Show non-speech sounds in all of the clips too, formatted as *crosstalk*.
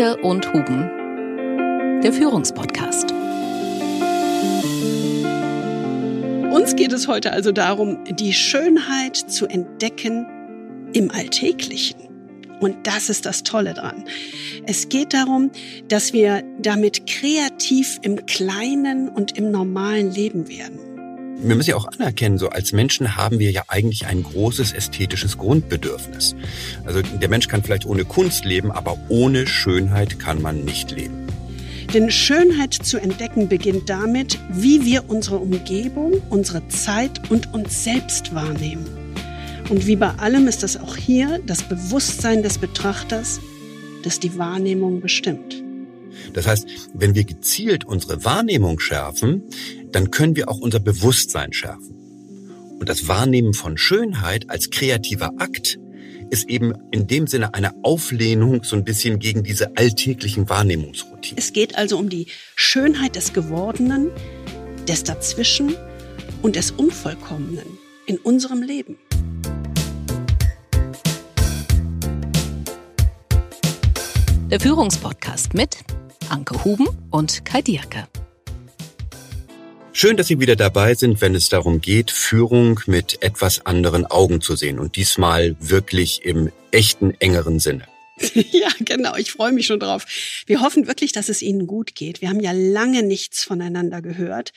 Anke und Huben, der Führungspodcast. Uns geht es heute also darum, die Schönheit zu entdecken im Alltäglichen. Und das ist das Tolle dran. Es geht darum, dass wir damit kreativ im kleinen und im normalen Leben werden. Wir müssen ja auch anerkennen, so als Menschen haben wir ja eigentlich ein großes ästhetisches Grundbedürfnis. Also der Mensch kann vielleicht ohne Kunst leben, aber ohne Schönheit kann man nicht leben. Denn Schönheit zu entdecken beginnt damit, wie wir unsere Umgebung, unsere Zeit und uns selbst wahrnehmen. Und wie bei allem ist das auch hier das Bewusstsein des Betrachters, das die Wahrnehmung bestimmt. Das heißt, wenn wir gezielt unsere Wahrnehmung schärfen, dann können wir auch unser Bewusstsein schärfen. Und das Wahrnehmen von Schönheit als kreativer Akt ist eben in dem Sinne eine Auflehnung so ein bisschen gegen diese alltäglichen Wahrnehmungsroutinen. Es geht also um die Schönheit des Gewordenen, des Dazwischen und des Unvollkommenen in unserem Leben. Der Führungspodcast mit Anke Huben und Kai Dierke. Schön, dass Sie wieder dabei sind, wenn es darum geht, Führung mit etwas anderen Augen zu sehen und diesmal wirklich im echten, engeren Sinne. *laughs* Ja, genau. Ich freue mich schon drauf. Wir hoffen wirklich, dass es Ihnen gut geht. Wir haben ja lange nichts voneinander gehört.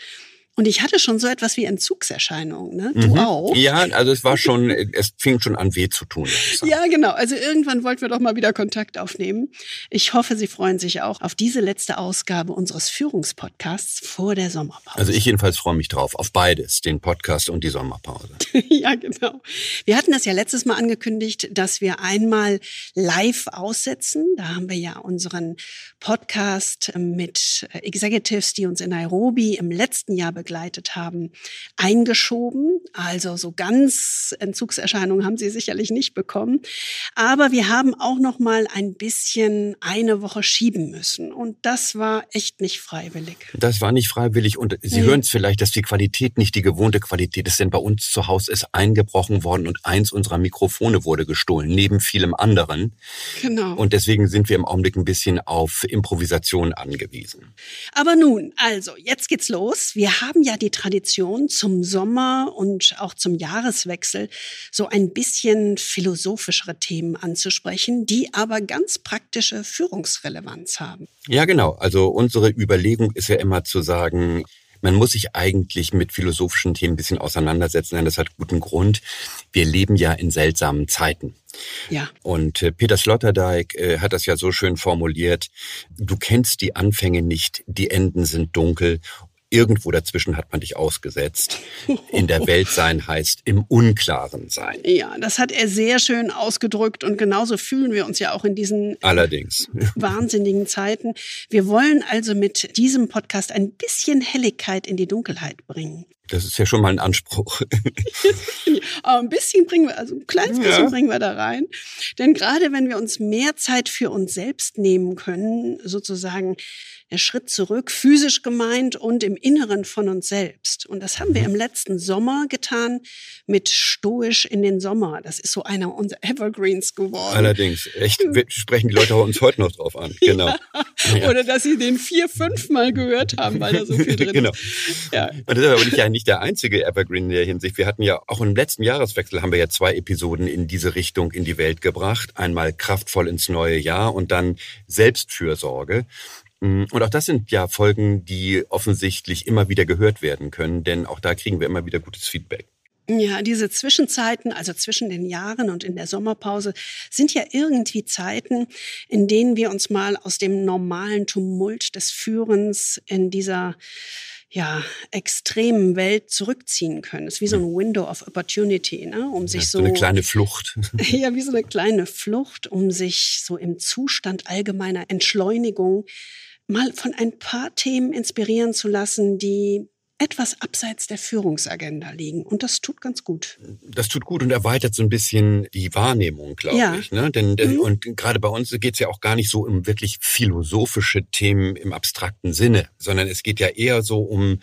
Und ich hatte schon so etwas wie Entzugserscheinungen, ne? Du mhm. auch? Ja, also es war *laughs* schon, es fing schon an weh zu tun. Ja, genau. Also irgendwann wollten wir doch mal wieder Kontakt aufnehmen. Ich hoffe, Sie freuen sich auch auf diese letzte Ausgabe unseres Führungspodcasts vor der Sommerpause. Also ich jedenfalls freue mich drauf, auf beides, den Podcast und die Sommerpause. *laughs* ja, genau. Wir hatten das ja letztes Mal angekündigt, dass wir einmal live aussetzen. Da haben wir ja unseren Podcast mit Executives, die uns in Nairobi im letzten Jahr begleitet haben, eingeschoben. Also so ganz Entzugserscheinungen haben sie sicherlich nicht bekommen. Aber wir haben auch noch mal ein bisschen eine Woche schieben müssen. Und das war echt nicht freiwillig. Das war nicht freiwillig. Und Sie nee. hören es vielleicht, dass die Qualität nicht die gewohnte Qualität ist. Denn bei uns zu Hause ist eingebrochen worden und eins unserer Mikrofone wurde gestohlen, neben vielem anderen. Genau. Und deswegen sind wir im Augenblick ein bisschen auf Improvisation angewiesen. Aber nun, also, jetzt geht's los. Wir haben haben ja die Tradition zum Sommer und auch zum Jahreswechsel so ein bisschen philosophischere Themen anzusprechen, die aber ganz praktische Führungsrelevanz haben. Ja, genau. Also unsere Überlegung ist ja immer zu sagen, man muss sich eigentlich mit philosophischen Themen ein bisschen auseinandersetzen, denn das hat guten Grund. Wir leben ja in seltsamen Zeiten. Ja. Und äh, Peter Sloterdijk äh, hat das ja so schön formuliert. Du kennst die Anfänge nicht, die Enden sind dunkel Irgendwo dazwischen hat man dich ausgesetzt. In der Welt sein heißt im Unklaren sein. Ja, das hat er sehr schön ausgedrückt und genauso fühlen wir uns ja auch in diesen Allerdings. wahnsinnigen Zeiten. Wir wollen also mit diesem Podcast ein bisschen Helligkeit in die Dunkelheit bringen. Das ist ja schon mal ein Anspruch. Aber *laughs* ein bisschen bringen wir, also ein kleines bisschen ja. bringen wir da rein. Denn gerade wenn wir uns mehr Zeit für uns selbst nehmen können, sozusagen der Schritt zurück, physisch gemeint und im Inneren von uns selbst. Und das haben wir mhm. im letzten Sommer getan mit Stoisch in den Sommer. Das ist so einer unserer Evergreens geworden. Allerdings, echt, sprechen die Leute uns heute noch drauf an. *laughs* Genau. Ja. Oder dass sie den vier, fünf Mal gehört haben, weil da so viel *laughs* drin genau. ist. Ja. Und das ist aber nicht, ja nicht der einzige Evergreen in der Hinsicht. Wir hatten ja auch im letzten Jahreswechsel haben wir ja zwei Episoden in diese Richtung in die Welt gebracht. Einmal kraftvoll ins neue Jahr und dann Selbstfürsorge. Mm, und auch das sind ja Folgen, die offensichtlich immer wieder gehört werden können, denn auch da kriegen wir immer wieder gutes Feedback. Ja, diese Zwischenzeiten, also zwischen den Jahren und in der Sommerpause, sind ja irgendwie Zeiten, in denen wir uns mal aus dem normalen Tumult des Führens in dieser ja, extremen Welt zurückziehen können. Es ist wie so ein Window of Opportunity, ne? um sich ja, so, so eine kleine Flucht. *laughs* ja, wie so eine kleine Flucht, um sich so im Zustand allgemeiner Entschleunigung mal von ein paar Themen inspirieren zu lassen, die etwas abseits der Führungsagenda liegen. Und das tut ganz gut. Das tut gut und erweitert so ein bisschen die Wahrnehmung, glaube ja. ich. Ne? Denn, mhm. Und gerade bei uns geht es ja auch gar nicht so um wirklich philosophische Themen im abstrakten Sinne, sondern es geht ja eher so um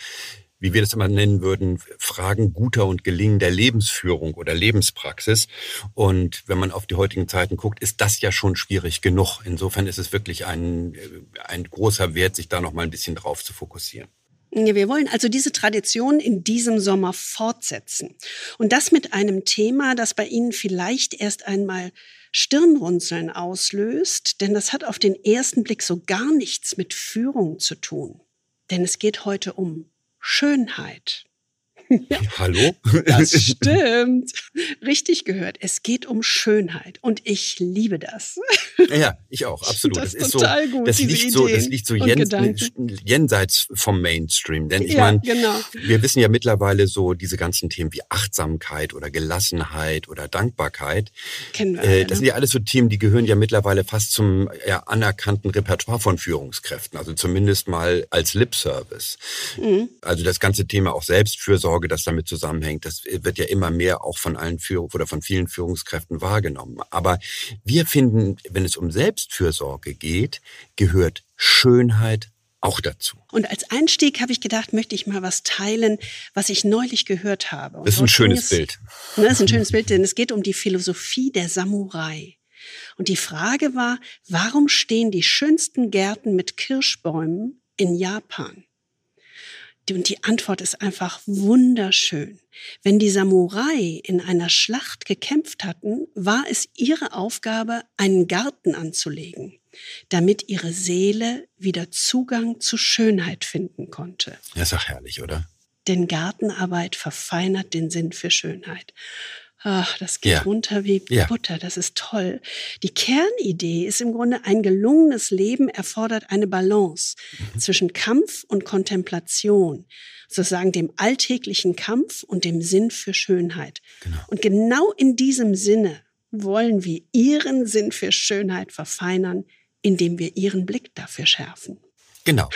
wie wir das immer nennen würden, Fragen guter und gelingender Lebensführung oder Lebenspraxis. Und wenn man auf die heutigen Zeiten guckt, ist das ja schon schwierig genug. Insofern ist es wirklich ein, ein großer Wert, sich da noch mal ein bisschen drauf zu fokussieren. Wir wollen also diese Tradition in diesem Sommer fortsetzen. Und das mit einem Thema, das bei Ihnen vielleicht erst einmal Stirnrunzeln auslöst, denn das hat auf den ersten Blick so gar nichts mit Führung zu tun. Denn es geht heute um Schönheit. Ja. *laughs* Hallo? Das *laughs* stimmt. Richtig gehört. Es geht um Schönheit und ich liebe das. Ja, ich auch, absolut. Das, das ist total so, gut. Das liegt so, das liegt so jens, jenseits vom Mainstream. Denn ich ja, meine, genau. wir wissen ja mittlerweile so diese ganzen Themen wie Achtsamkeit oder Gelassenheit oder Dankbarkeit. Kennen wir. Äh, das sind ja alles so Themen, die gehören ja mittlerweile fast zum ja, anerkannten Repertoire von Führungskräften. Also zumindest mal als Lip-Service. Mhm. Also das ganze Thema auch Selbstfürsorge Sorge, das damit zusammenhängt. Das wird ja immer mehr auch von allen Führung oder von vielen Führungskräften wahrgenommen. Aber wir finden, wenn es um Selbstfürsorge geht, gehört Schönheit auch dazu. Und als Einstieg habe ich gedacht, möchte ich mal was teilen, was ich neulich gehört habe. Und das ist ein schönes es, Bild. Ne, das ist ein schönes Bild, denn es geht um die Philosophie der Samurai. Und die Frage war, warum stehen die schönsten Gärten mit Kirschbäumen in Japan? Und die Antwort ist einfach wunderschön. Wenn die Samurai in einer Schlacht gekämpft hatten, war es ihre Aufgabe, einen Garten anzulegen, damit ihre Seele wieder Zugang zu Schönheit finden konnte. Das ist auch herrlich, oder? Denn Gartenarbeit verfeinert den Sinn für Schönheit. Ach, das geht ja. runter wie ja. Butter, das ist toll. Die Kernidee ist im Grunde, ein gelungenes Leben erfordert eine Balance mhm. zwischen Kampf und Kontemplation, sozusagen dem alltäglichen Kampf und dem Sinn für Schönheit. Genau. Und genau in diesem Sinne wollen wir Ihren Sinn für Schönheit verfeinern, indem wir Ihren Blick dafür schärfen. Genau.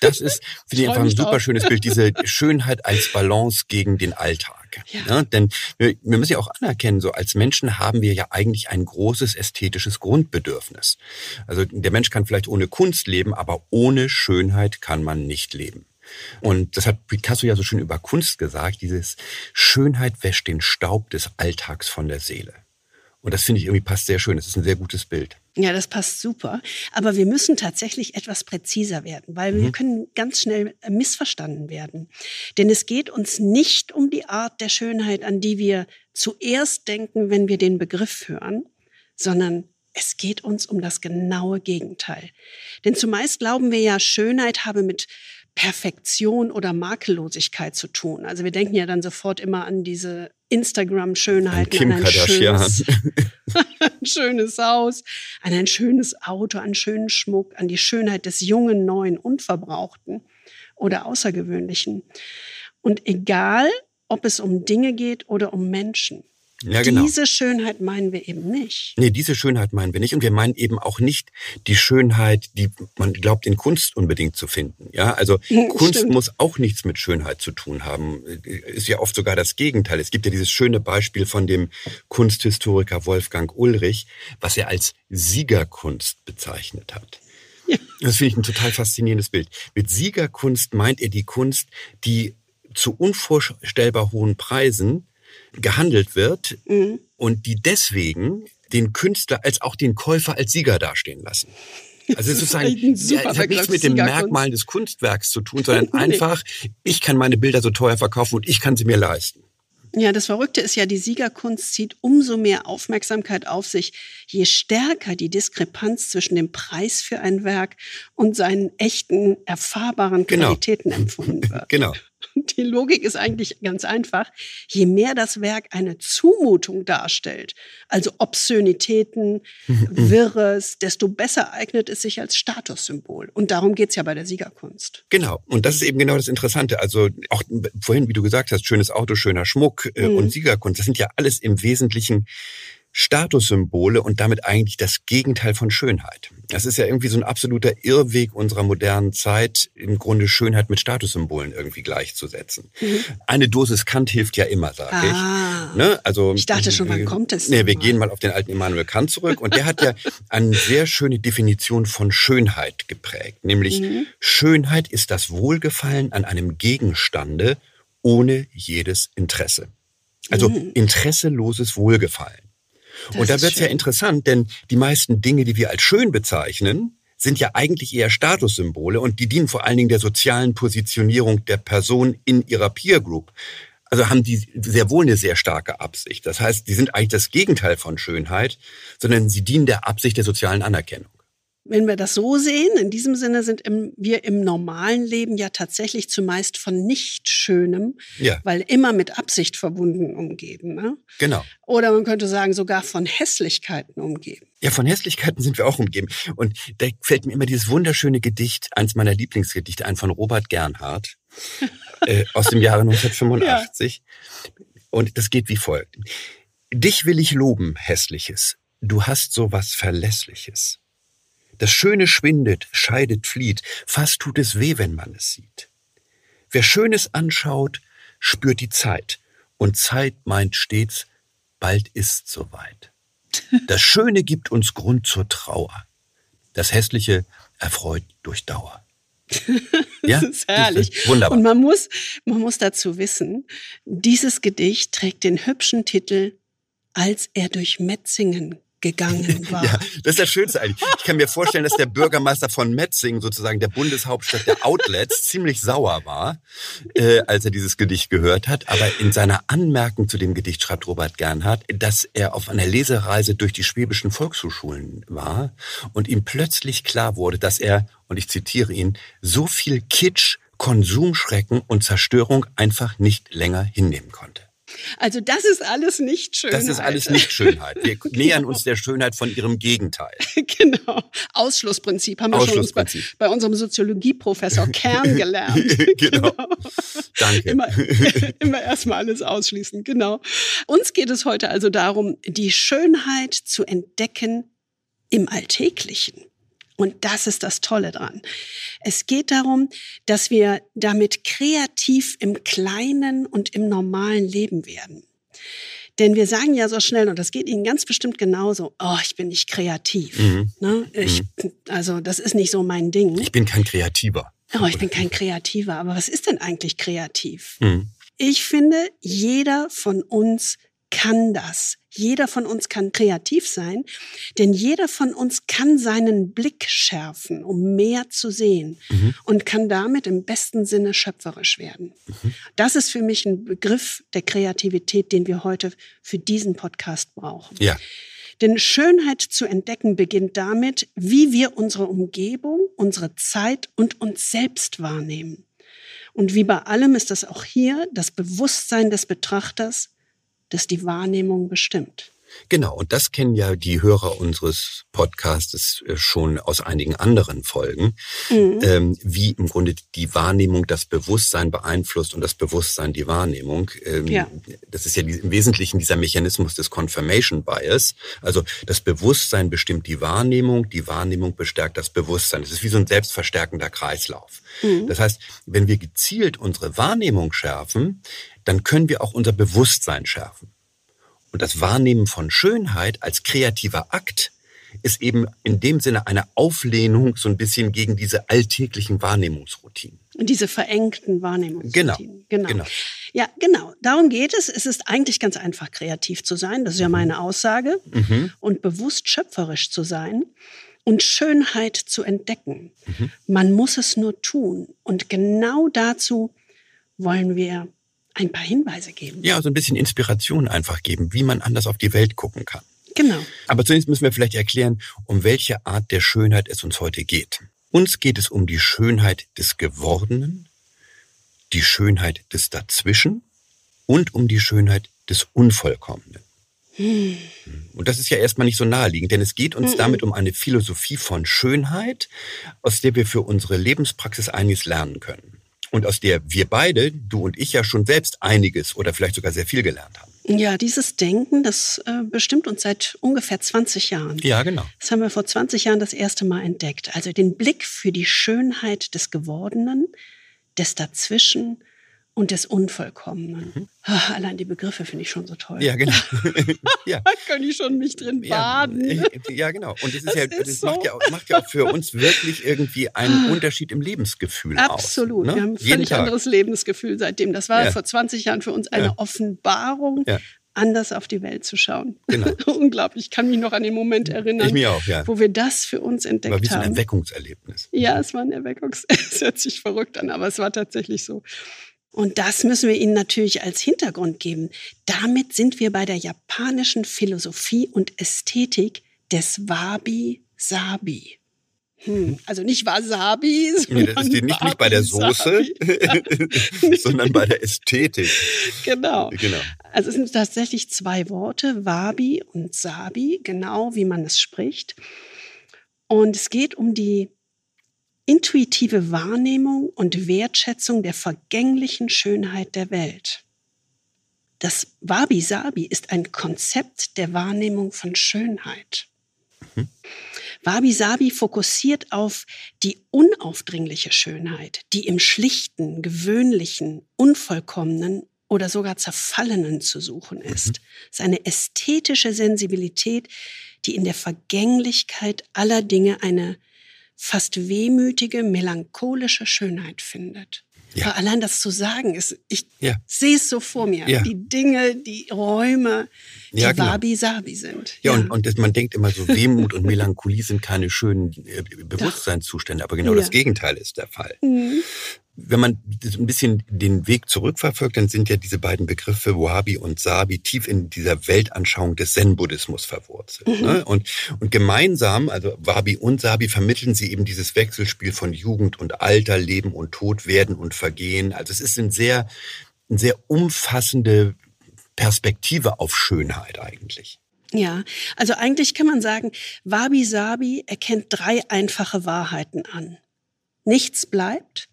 Das ist, finde ich, einfach ein super schönes Bild, diese *laughs* Schönheit als Balance gegen den Alltag. Ja. ja denn wir, wir, müssen ja auch anerkennen, so als Menschen haben wir ja eigentlich ein großes ästhetisches Grundbedürfnis. Also der Mensch kann vielleicht ohne Kunst leben, aber ohne Schönheit kann man nicht leben. Und das hat Picasso ja so schön über Kunst gesagt, dieses Schönheit wäscht den Staub des Alltags von der Seele. Und das finde ich irgendwie passt sehr schön. Das ist ein sehr gutes Bild. Ja, das passt super. Aber wir müssen tatsächlich etwas präziser werden, weil mhm. wir können ganz schnell missverstanden werden. Denn es geht uns nicht um die Art der Schönheit, an die wir zuerst denken, wenn wir den Begriff hören, sondern es geht uns um das genaue Gegenteil. Denn zumeist glauben wir ja, Schönheit habe mit Perfektion oder Makellosigkeit zu tun. Also wir denken ja dann sofort immer an diese Instagram-Schönheit, an, ein schönes, *laughs* *laughs* ein schönes Haus, an ein schönes Auto, an schönen Schmuck, an die Schönheit des jungen, neuen, unverbrauchten oder außergewöhnlichen. Und egal, ob es um Dinge geht oder um Menschen. Ja, genau. Diese Schönheit meinen wir eben nicht. Nee, diese Schönheit meinen wir nicht. Und wir meinen eben auch nicht die Schönheit, die man glaubt, in Kunst unbedingt zu finden. Ja, also *laughs* Kunst Stimmt. muss auch nichts mit Schönheit zu tun haben. Ist ja oft sogar das Gegenteil. Es gibt ja dieses schöne Beispiel von dem Kunsthistoriker Wolfgang Ulrich, was er als Siegerkunst bezeichnet hat. Ja. Das finde ich ein total faszinierendes Bild. Mit Siegerkunst meint er die Kunst, die zu unvorstellbar hohen Preisen gehandelt wird mhm. und die deswegen den Künstler als auch den Käufer als Sieger dastehen lassen. Also es, sozusagen, es hat nichts mit den Merkmalen des Kunstwerks zu tun, sondern *laughs* nee. einfach, ich kann meine Bilder so teuer verkaufen und ich kann sie mir leisten. Ja, das Verrückte ist ja, die Siegerkunst zieht umso mehr Aufmerksamkeit auf sich, je stärker die Diskrepanz zwischen dem Preis für ein Werk und seinen echten, erfahrbaren genau. Qualitäten genau. empfunden *laughs* wird. Genau. *laughs* Die Logik ist eigentlich ganz einfach. Je mehr das Werk eine Zumutung darstellt, also Obszönitäten, *laughs* Wirres, desto besser eignet es sich als Statussymbol. Und darum geht's ja bei der Siegerkunst. Genau. Und das ist eben genau das Interessante. Also auch vorhin, wie du gesagt hast, schönes Auto, schöner Schmuck äh, mhm. und Siegerkunst, das sind ja alles im Wesentlichen Statussymbole und damit eigentlich das Gegenteil von Schönheit. Das ist ja irgendwie so ein absoluter Irrweg unserer modernen Zeit, im Grunde Schönheit mit Statussymbolen irgendwie gleichzusetzen. Mhm. Eine Dosis Kant hilft ja immer, sage ah, ich. Ne? Also, ich dachte schon, wann kommt es? Nee, wir mal? gehen mal auf den alten Immanuel Kant zurück und der hat ja *laughs* eine sehr schöne Definition von Schönheit geprägt. Nämlich, mhm. Schönheit ist das Wohlgefallen an einem Gegenstande ohne jedes Interesse. Also mhm. interesseloses Wohlgefallen. Das und da wird es ja interessant, denn die meisten Dinge, die wir als schön bezeichnen, sind ja eigentlich eher Statussymbole und die dienen vor allen Dingen der sozialen Positionierung der Person in ihrer Peer Group. Also haben die sehr wohl eine sehr starke Absicht. Das heißt, die sind eigentlich das Gegenteil von Schönheit, sondern sie dienen der Absicht der sozialen Anerkennung. Wenn wir das so sehen, in diesem Sinne sind im, wir im normalen Leben ja tatsächlich zumeist von nicht Schönem, ja. weil immer mit Absicht verbunden umgeben. Ne? Genau. Oder man könnte sagen, sogar von Hässlichkeiten umgeben. Ja, von Hässlichkeiten sind wir auch umgeben. Und da fällt mir immer dieses wunderschöne Gedicht, eins meiner Lieblingsgedichte ein von Robert Gernhardt *laughs* äh, aus dem Jahre 1985. Ja. Und das geht wie folgt. Dich will ich loben, Hässliches. Du hast so was Verlässliches. Das Schöne schwindet, scheidet, flieht, fast tut es weh, wenn man es sieht. Wer Schönes anschaut, spürt die Zeit, und Zeit meint stets, bald ist soweit. *laughs* Das Schöne gibt uns Grund zur Trauer, das Hässliche erfreut durch Dauer. *laughs* Ja, das ist herrlich. Das ist wunderbar. Und man muss, man muss dazu wissen, dieses Gedicht trägt den hübschen Titel Als er durch Metzingen gegangen *laughs* war. ja, das ist das Schönste eigentlich. Ich kann mir vorstellen, dass der Bürgermeister von Metzingen, sozusagen der Bundeshauptstadt der Outlets, ziemlich sauer war, äh, als er dieses Gedicht gehört hat. Aber in seiner Anmerkung zu dem Gedicht schreibt Robert Gernhardt, dass er auf einer Lesereise durch die schwäbischen Volkshochschulen war und ihm plötzlich klar wurde, dass er, und ich zitiere ihn, so viel Kitsch, Konsumschrecken und Zerstörung einfach nicht länger hinnehmen konnte. Also das ist alles nicht Schönheit. Das ist alles nicht Schönheit. Wir *laughs* nähern uns der Schönheit von ihrem Gegenteil. *laughs* genau. Ausschlussprinzip haben wir schon bei, bei, unserem Soziologieprofessor *laughs* Kern gelernt. genau. genau. Danke. Immer, immer erstmal alles ausschließen. Genau. Uns geht es heute also darum, die Schönheit zu entdecken im Alltäglichen. Und das ist das Tolle dran. Es geht darum, dass wir damit kreativ im kleinen und im normalen Leben werden. Denn wir sagen ja so schnell, und das geht Ihnen ganz bestimmt genauso, oh, ich bin nicht kreativ. Mhm. Ne? Ich, mhm. Also das ist nicht so mein Ding. Ich bin kein Kreativer. Oh, ich bin kein Kreativer. Aber was ist denn eigentlich kreativ? Mhm. Ich finde, jeder von uns kann das. Jeder von uns kann kreativ sein, denn jeder von uns kann seinen Blick schärfen, um mehr zu sehen mhm. und kann damit im besten Sinne schöpferisch werden. Mhm. Das ist für mich ein Begriff der Kreativität, den wir heute für diesen Podcast brauchen. Ja. Denn Schönheit zu entdecken beginnt damit, wie wir unsere Umgebung, unsere Zeit und uns selbst wahrnehmen. Und wie bei allem ist das auch hier das Bewusstsein des Betrachters, das die Wahrnehmung bestimmt. Genau, und das kennen ja die Hörer unseres Podcasts äh, schon aus einigen anderen Folgen, mhm. ähm, wie im Grunde die Wahrnehmung das Bewusstsein beeinflusst und das Bewusstsein die Wahrnehmung. Ähm, ja. Das ist ja im Wesentlichen dieser Mechanismus des Confirmation Bias. Also das Bewusstsein bestimmt die Wahrnehmung, die Wahrnehmung bestärkt das Bewusstsein. Das ist wie so ein selbstverstärkender Kreislauf. Mhm. Das heißt, wenn wir gezielt unsere Wahrnehmung schärfen, dann können wir auch unser Bewusstsein schärfen. Und das Wahrnehmen von Schönheit als kreativer Akt ist eben in dem Sinne eine Auflehnung so ein bisschen gegen diese alltäglichen Wahrnehmungsroutinen. Und diese verengten Wahrnehmungsroutinen. Genau, genau. genau. Ja, genau. Darum geht es. Es ist eigentlich ganz einfach, kreativ zu sein. Das ist ja mhm. meine Aussage. Mhm. Und bewusst schöpferisch zu sein und Schönheit zu entdecken. Mhm. Man muss es nur tun. Und genau dazu wollen wir ein paar Hinweise geben. Ja, so ein bisschen Inspiration einfach geben, wie man anders auf die Welt gucken kann. Genau. Aber zunächst müssen wir vielleicht erklären, um welche Art der Schönheit es uns heute geht. Uns geht es um die Schönheit des Gewordenen, die Schönheit des Dazwischen und um die Schönheit des Unvollkommenen. Hm. Und das ist ja erstmal nicht so naheliegend, denn es geht uns hm. damit um eine Philosophie von Schönheit, aus der wir für unsere Lebenspraxis einiges lernen können und aus der wir beide, du und ich ja schon selbst einiges oder vielleicht sogar sehr viel gelernt haben. Ja, dieses Denken, das äh, bestimmt uns seit ungefähr 20 Jahren. Ja, genau. Das haben wir vor 20 Jahren das erste Mal entdeckt. Also den Blick für die Schönheit des Gewordenen, des Dazwischen und des Unvollkommenen. Mhm. Ach, allein die Begriffe finde ich schon so toll. Ja, genau. *laughs* ja. Da kann ich schon mich drin baden. Ja, ja genau. Und das, ist das ja, ist das so. macht, ja auch, macht ja auch für uns wirklich irgendwie einen Unterschied im Lebensgefühl Absolut. aus. Ne? Wir haben ein völlig anderes Lebensgefühl seitdem. Das war ja. vor 20 Jahren für uns eine. Offenbarung. anders auf die Welt zu schauen. Genau. *laughs* Unglaublich. Ich kann mich noch an den Moment erinnern, auch, ja. wo wir das für uns entdeckt haben. War wie so ein Erweckungserlebnis. Ja, es war ein Erweckungserlebnis. *laughs* Es hört sich verrückt an, aber es war tatsächlich so. Und das müssen wir Ihnen natürlich als Hintergrund geben. Damit sind wir bei der japanischen Philosophie und Ästhetik des Wabi-Sabi. Hm, also nicht Wasabi, sondern nee, das steht nicht, nicht bei der Soße, *laughs* sondern bei der Ästhetik. Genau. genau. Also es sind tatsächlich zwei Worte, Wabi und Sabi, genau wie man es spricht. Und es geht um die intuitive Wahrnehmung und Wertschätzung der vergänglichen Schönheit der Welt. Das Wabi-Sabi ist ein Konzept der Wahrnehmung von Schönheit. Mhm. Wabi-Sabi fokussiert auf die unaufdringliche Schönheit, die im schlichten, gewöhnlichen, unvollkommenen oder sogar zerfallenen zu suchen ist. Mhm. Es ist eine ästhetische Sensibilität, die in der Vergänglichkeit aller Dinge eine fast wehmütige, melancholische Schönheit findet. Ja. Aber allein das zu sagen ist, ich ja. sehe es so vor mir. Ja. Die Dinge, die Räume, die ja, genau. wabi-sabi sind. Ja, ja. und, und das, man denkt immer so, Wehmut und Melancholie sind keine schönen äh, Bewusstseinszustände, aber genau das Gegenteil ist der Fall. Mhm wenn man ein bisschen den Weg zurückverfolgt, dann sind ja diese beiden Begriffe Wabi und Sabi tief in dieser Weltanschauung des Zen-Buddhismus verwurzelt. Mhm. Ne? Und, und gemeinsam, also Wabi und Sabi, vermitteln sie eben dieses Wechselspiel von Jugend und Alter, Leben und Tod, Werden und Vergehen. Also es ist ein sehr, eine sehr umfassende Perspektive auf Schönheit eigentlich. Ja, also eigentlich kann man sagen, Wabi Sabi erkennt drei einfache Wahrheiten an. Nichts bleibt,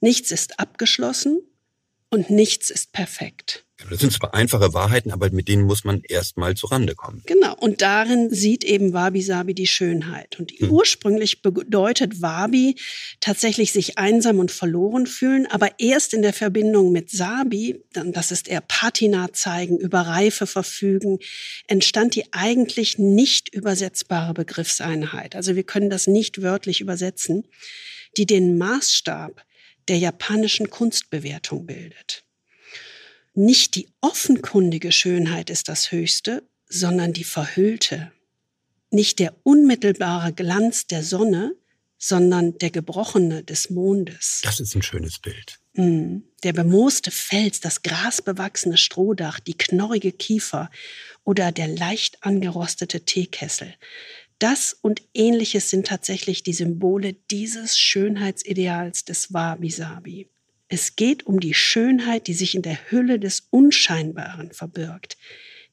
Nichts ist abgeschlossen und nichts ist perfekt. Das sind zwar einfache Wahrheiten, aber mit denen muss man erstmal zurande kommen. Genau. Und darin sieht eben Wabi Sabi die Schönheit. Und hm. ursprünglich bedeutet Wabi tatsächlich sich einsam und verloren fühlen, aber erst in der Verbindung mit Sabi, das ist eher Patina zeigen, über Reife verfügen, entstand die eigentlich nicht übersetzbare Begriffseinheit. Also wir können das nicht wörtlich übersetzen, die den Maßstab der japanischen Kunstbewertung bildet. Nicht die offenkundige Schönheit ist das Höchste, sondern die verhüllte. Nicht der unmittelbare Glanz der Sonne, sondern der gebrochene des Mondes. Das ist ein schönes Bild. Mm. Der bemooste Fels, das grasbewachsene Strohdach, die knorrige Kiefer oder der leicht angerostete Teekessel. Das und ähnliches sind tatsächlich die Symbole dieses Schönheitsideals des Wabi-Sabi. Es geht um die Schönheit, die sich in der Hülle des Unscheinbaren verbirgt,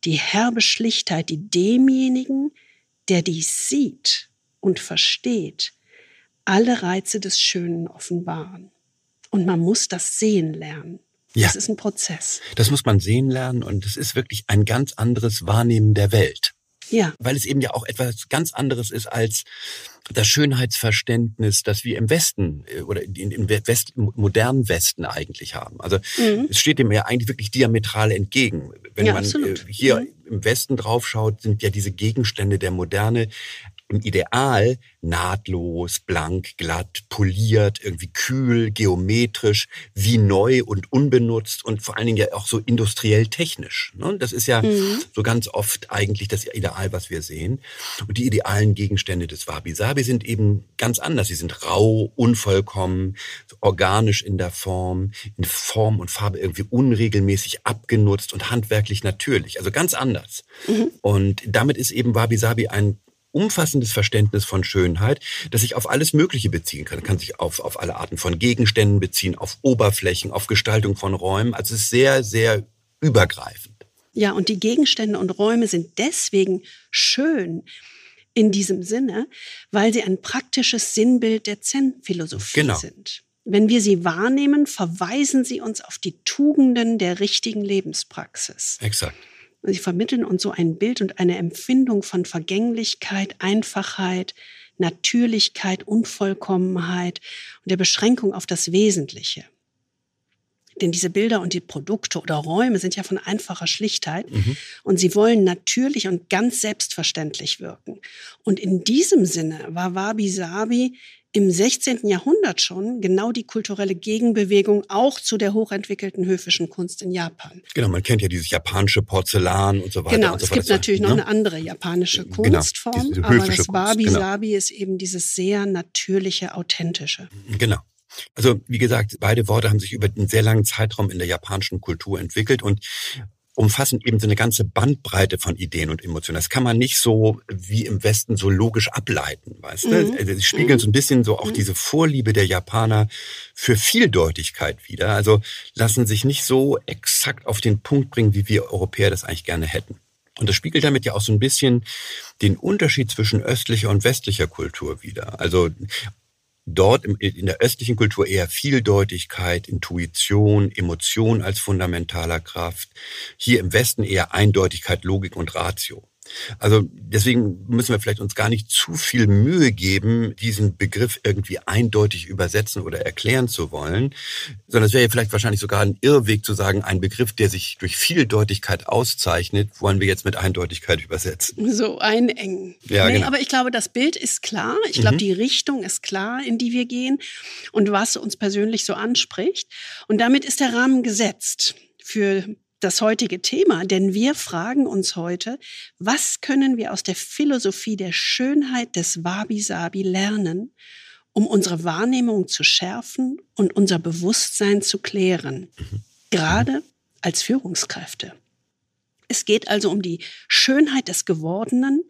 die herbe Schlichtheit, die demjenigen, der dies sieht und versteht, alle Reize des Schönen offenbaren. Und man muss das sehen lernen. Ja. Das ist ein Prozess. Das muss man sehen lernen und es ist wirklich ein ganz anderes Wahrnehmen der Welt. Ja. Weil es eben ja auch etwas ganz anderes ist als das Schönheitsverständnis, das wir im Westen äh, oder im West, modernen Westen eigentlich haben. Also mhm. es steht dem ja eigentlich wirklich diametral entgegen. Wenn ja, man absolut. Äh, hier mhm. im Westen draufschaut, sind ja diese Gegenstände der Moderne im Ideal nahtlos, blank, glatt, poliert, irgendwie kühl, geometrisch, wie neu und unbenutzt und vor allen Dingen ja auch so industriell technisch. Ne? Das ist ja mhm. so ganz oft eigentlich das Ideal, was wir sehen. Und die idealen Gegenstände des Wabi-Sabi sind eben ganz anders. Sie sind rau, unvollkommen, organisch in der Form, in Form und Farbe irgendwie unregelmäßig abgenutzt und handwerklich natürlich. Also ganz anders. Mhm. Und damit ist eben Wabi-Sabi ein umfassendes Verständnis von Schönheit, das sich auf alles Mögliche beziehen kann. Kann sich auf, auf alle Arten von Gegenständen beziehen, auf Oberflächen, auf Gestaltung von Räumen. Also es ist sehr, sehr übergreifend. Ja, und die Gegenstände und Räume sind deswegen schön in diesem Sinne, weil sie ein praktisches Sinnbild der Zen-Philosophie genau. sind. Wenn wir sie wahrnehmen, verweisen sie uns auf die Tugenden der richtigen Lebenspraxis. Exakt. Sie vermitteln uns so ein Bild und eine Empfindung von Vergänglichkeit, Einfachheit, Natürlichkeit, Unvollkommenheit und der Beschränkung auf das Wesentliche. Denn diese Bilder und die Produkte oder Räume sind ja von einfacher Schlichtheit mhm. und sie wollen natürlich und ganz selbstverständlich wirken. Und in diesem Sinne war Wabi Sabi im 16. Jahrhundert schon genau die kulturelle Gegenbewegung auch zu der hochentwickelten höfischen Kunst in Japan. Genau, man kennt ja dieses japanische Porzellan und so weiter. Genau, so es gibt natürlich noch ne? eine andere japanische genau, Kunstform, genau, aber das Wabi-Sabi genau. ist eben dieses sehr natürliche, authentische. Genau. Also wie gesagt, beide Worte haben sich über einen sehr langen Zeitraum in der japanischen Kultur entwickelt und umfassen eben so eine ganze Bandbreite von Ideen und Emotionen. Das kann man nicht so wie im Westen so logisch ableiten, weißt du? Mhm. Also sie spiegeln so ein bisschen so auch mhm. diese Vorliebe der Japaner für Vieldeutigkeit wieder. Also lassen sich nicht so exakt auf den Punkt bringen, wie wir Europäer das eigentlich gerne hätten. Und das spiegelt damit ja auch so ein bisschen den Unterschied zwischen östlicher und westlicher Kultur wieder. Also dort in der östlichen Kultur eher Vieldeutigkeit, Intuition, Emotion als fundamentaler Kraft. Hier im Westen eher Eindeutigkeit, Logik und Ratio. Also deswegen müssen wir vielleicht uns gar nicht zu viel Mühe geben, diesen Begriff irgendwie eindeutig übersetzen oder erklären zu wollen, sondern es wäre ja vielleicht wahrscheinlich sogar ein Irrweg zu sagen, ein Begriff, der sich durch Vieldeutigkeit auszeichnet, wollen wir jetzt mit Eindeutigkeit übersetzen. So einengen. Ja, nee, genau. Aber ich glaube, das Bild ist klar. Ich glaube, mhm. die Richtung ist klar, in die wir gehen und was uns persönlich so anspricht. Und damit ist der Rahmen gesetzt für das heutige Thema, denn wir fragen uns heute, was können wir aus der Philosophie der Schönheit des Wabi-Sabi lernen, um unsere Wahrnehmung zu schärfen und unser Bewusstsein zu klären, gerade als Führungskräfte. Es geht also um die Schönheit des Gewordenen,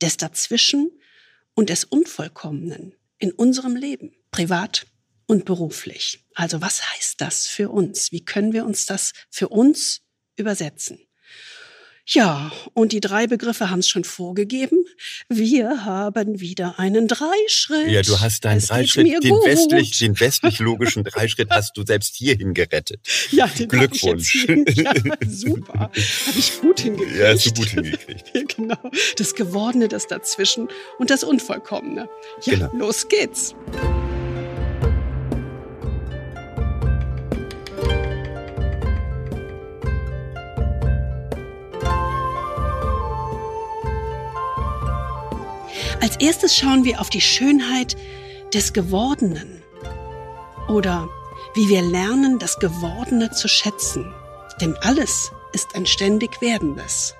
des Dazwischen und des Unvollkommenen in unserem Leben, privat und beruflich. Also was heißt das für uns? Wie können wir uns das für uns übersetzen? Ja, und die drei Begriffe haben es schon vorgegeben. Wir haben wieder einen Dreischritt. Ja, du hast deinen Dreischritt, den westlich, den westlich logischen Dreischritt hast du selbst hierhin gerettet. Ja, den Glückwunsch. Ja, super. Habe ich gut hingekriegt. Ja, hast du gut hingekriegt. *laughs* genau. Das Gewordene, das Dazwischen und das Unvollkommene. Ja, genau. los geht's. Als erstes schauen wir auf die Schönheit des Gewordenen oder wie wir lernen, das Gewordene zu schätzen. Denn alles ist ein ständig Werdendes.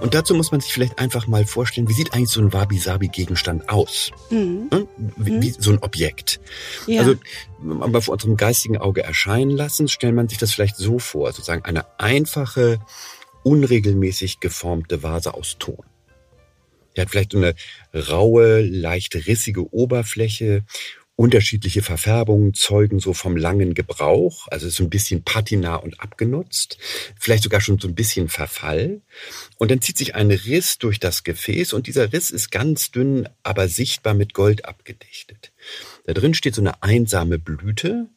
Und dazu muss man sich vielleicht einfach mal vorstellen, wie sieht eigentlich so ein Wabi-Sabi-Gegenstand aus? Mhm. Hm? Wie, mhm. wie, so ein Objekt. Ja. Also, mal vor unserem geistigen Auge erscheinen lassen, stellt man sich das vielleicht so vor, sozusagen eine einfache, unregelmäßig geformte Vase aus Ton. Der hat vielleicht so eine raue, leicht rissige Oberfläche. Unterschiedliche Verfärbungen zeugen so vom langen Gebrauch, also so ein bisschen Patina und abgenutzt, vielleicht sogar schon so ein bisschen Verfall. Und dann zieht sich ein Riss durch das Gefäß und dieser Riss ist ganz dünn, aber sichtbar mit Gold abgedichtet. Da drin steht so eine einsame Blüte,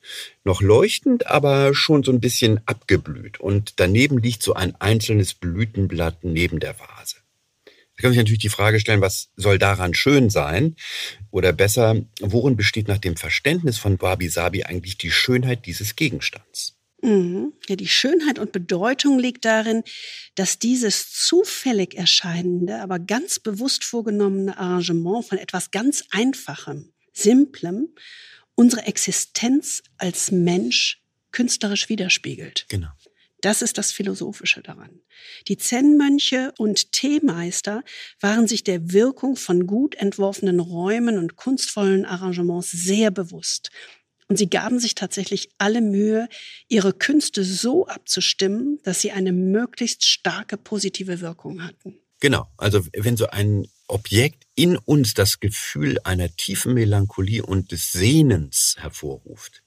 noch leuchtend, aber schon so ein bisschen abgeblüht. Und daneben liegt so ein einzelnes Blütenblatt neben der Vase. Da kann man sich natürlich die Frage stellen, was soll daran schön sein? Oder besser, worin besteht nach dem Verständnis von Wabi Sabi eigentlich die Schönheit dieses Gegenstands? Mhm. Ja, die Schönheit und Bedeutung liegt darin, dass dieses zufällig erscheinende, aber ganz bewusst vorgenommene Arrangement von etwas ganz Einfachem, Simplem, unsere Existenz als Mensch künstlerisch widerspiegelt. Genau. Das ist das Philosophische daran. Die Zen-Mönche und Teemeister waren sich der Wirkung von gut entworfenen Räumen und kunstvollen Arrangements sehr bewusst. Und sie gaben sich tatsächlich alle Mühe, ihre Künste so abzustimmen, dass sie eine möglichst starke positive Wirkung hatten. Genau, also wenn so ein Objekt in uns das Gefühl einer tiefen Melancholie und des Sehnens hervorruft,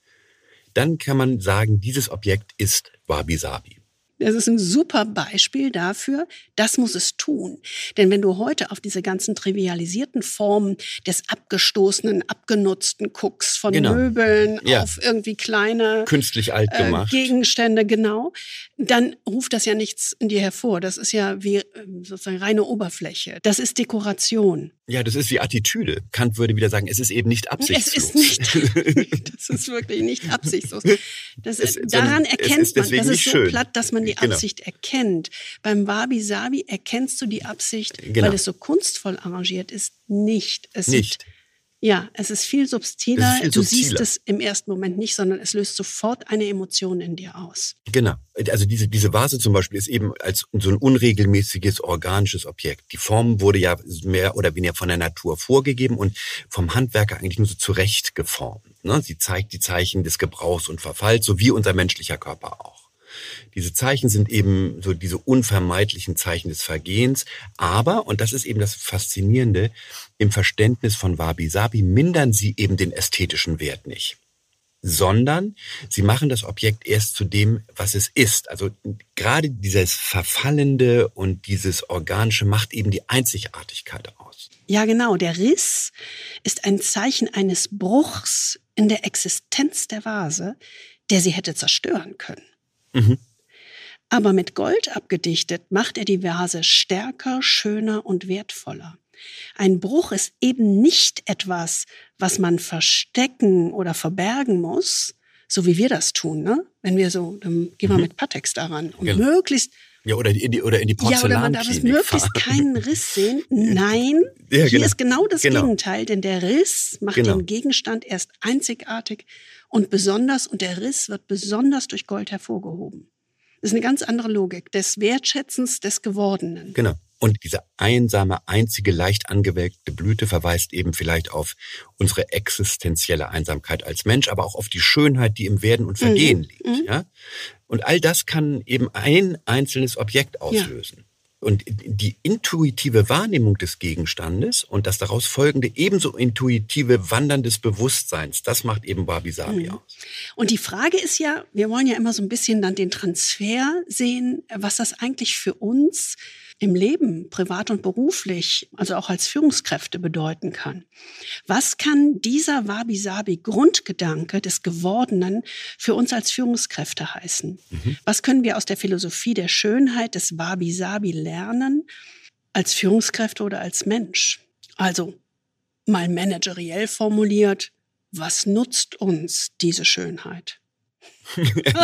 dann kann man sagen, dieses Objekt ist Wabi Sabi. Das ist ein super Beispiel dafür, das muss es tun. Denn wenn du heute auf diese ganzen trivialisierten Formen des abgestoßenen, abgenutzten guckst, von genau. Möbeln ja. auf irgendwie kleine künstlich alt äh, gemacht. Äh, Gegenstände, genau, dann ruft das ja nichts in dir hervor. Das ist ja wie ähm, sozusagen reine Oberfläche. Das ist Dekoration. Ja, das ist wie Attitüde. Kant würde wieder sagen, es ist eben nicht absichtslos. Es ist nicht, *laughs* *laughs* das ist wirklich nicht absichtslos. Das, es, daran erkennt man, das ist so schön. platt, dass man die genau. Absicht erkennt. Beim Wabi Sabi erkennst du die Absicht, genau. weil es so kunstvoll arrangiert ist, nicht. Es nicht. Sieht ja, es ist viel subtiler. Ist viel du siehst es im ersten Moment nicht, sondern es löst sofort eine Emotion in dir aus. Genau. Also diese, diese Vase zum Beispiel ist eben als so ein unregelmäßiges organisches Objekt. Die Form wurde ja mehr oder weniger von der Natur vorgegeben und vom Handwerker eigentlich nur so zurecht geformt. Ne? Sie zeigt die Zeichen des Gebrauchs und Verfalls, so wie unser menschlicher Körper auch. Diese Zeichen sind eben so diese unvermeidlichen Zeichen des Vergehens. Aber, und das ist eben das Faszinierende, im Verständnis von Wabi Sabi mindern sie eben den ästhetischen Wert nicht sondern sie machen das Objekt erst zu dem, was es ist. Also gerade dieses Verfallende und dieses Organische macht eben die Einzigartigkeit aus. Ja, genau. Der Riss ist ein Zeichen eines Bruchs in der Existenz der Vase, der sie hätte zerstören können. Mhm. Aber mit Gold abgedichtet macht er die Verse stärker, schöner und wertvoller. Ein Bruch ist eben nicht etwas, was man verstecken oder verbergen muss, so wie wir das tun, ne? Wenn wir so, dann gehen wir mhm. mit Patex daran und genau. möglichst ja, oder in die, oder in die Porzellan Ja, oder man darf es möglichst keinen Riss sehen. *laughs* Nein, ja, hier genau. ist genau das genau. Gegenteil, denn der Riss macht genau. den Gegenstand erst einzigartig und besonders, und der Riss wird besonders durch Gold hervorgehoben. Das ist eine ganz andere Logik des Wertschätzens des Gewordenen. Genau. Und diese einsame, einzige, leicht angewelkte Blüte verweist eben vielleicht auf unsere existenzielle Einsamkeit als Mensch, aber auch auf die Schönheit, die im Werden und Vergehen mhm. liegt. Mhm. Ja? Und all das kann eben ein einzelnes Objekt auslösen. Ja. Und die intuitive Wahrnehmung des Gegenstandes und das daraus folgende ebenso intuitive Wandern des Bewusstseins, das macht eben Wabi Sabi mhm. aus. Und die Frage ist ja, wir wollen ja immer so ein bisschen dann den Transfer sehen, was das eigentlich für uns im Leben, privat und beruflich, also auch als Führungskräfte bedeuten kann. Was kann dieser Wabi-Sabi-Grundgedanke des Gewordenen für uns als Führungskräfte heißen? Mhm. Was können wir aus der Philosophie der Schönheit des Wabi-Sabi lernen als Führungskräfte oder als Mensch? Also mal manageriell formuliert, was nutzt uns diese Schönheit?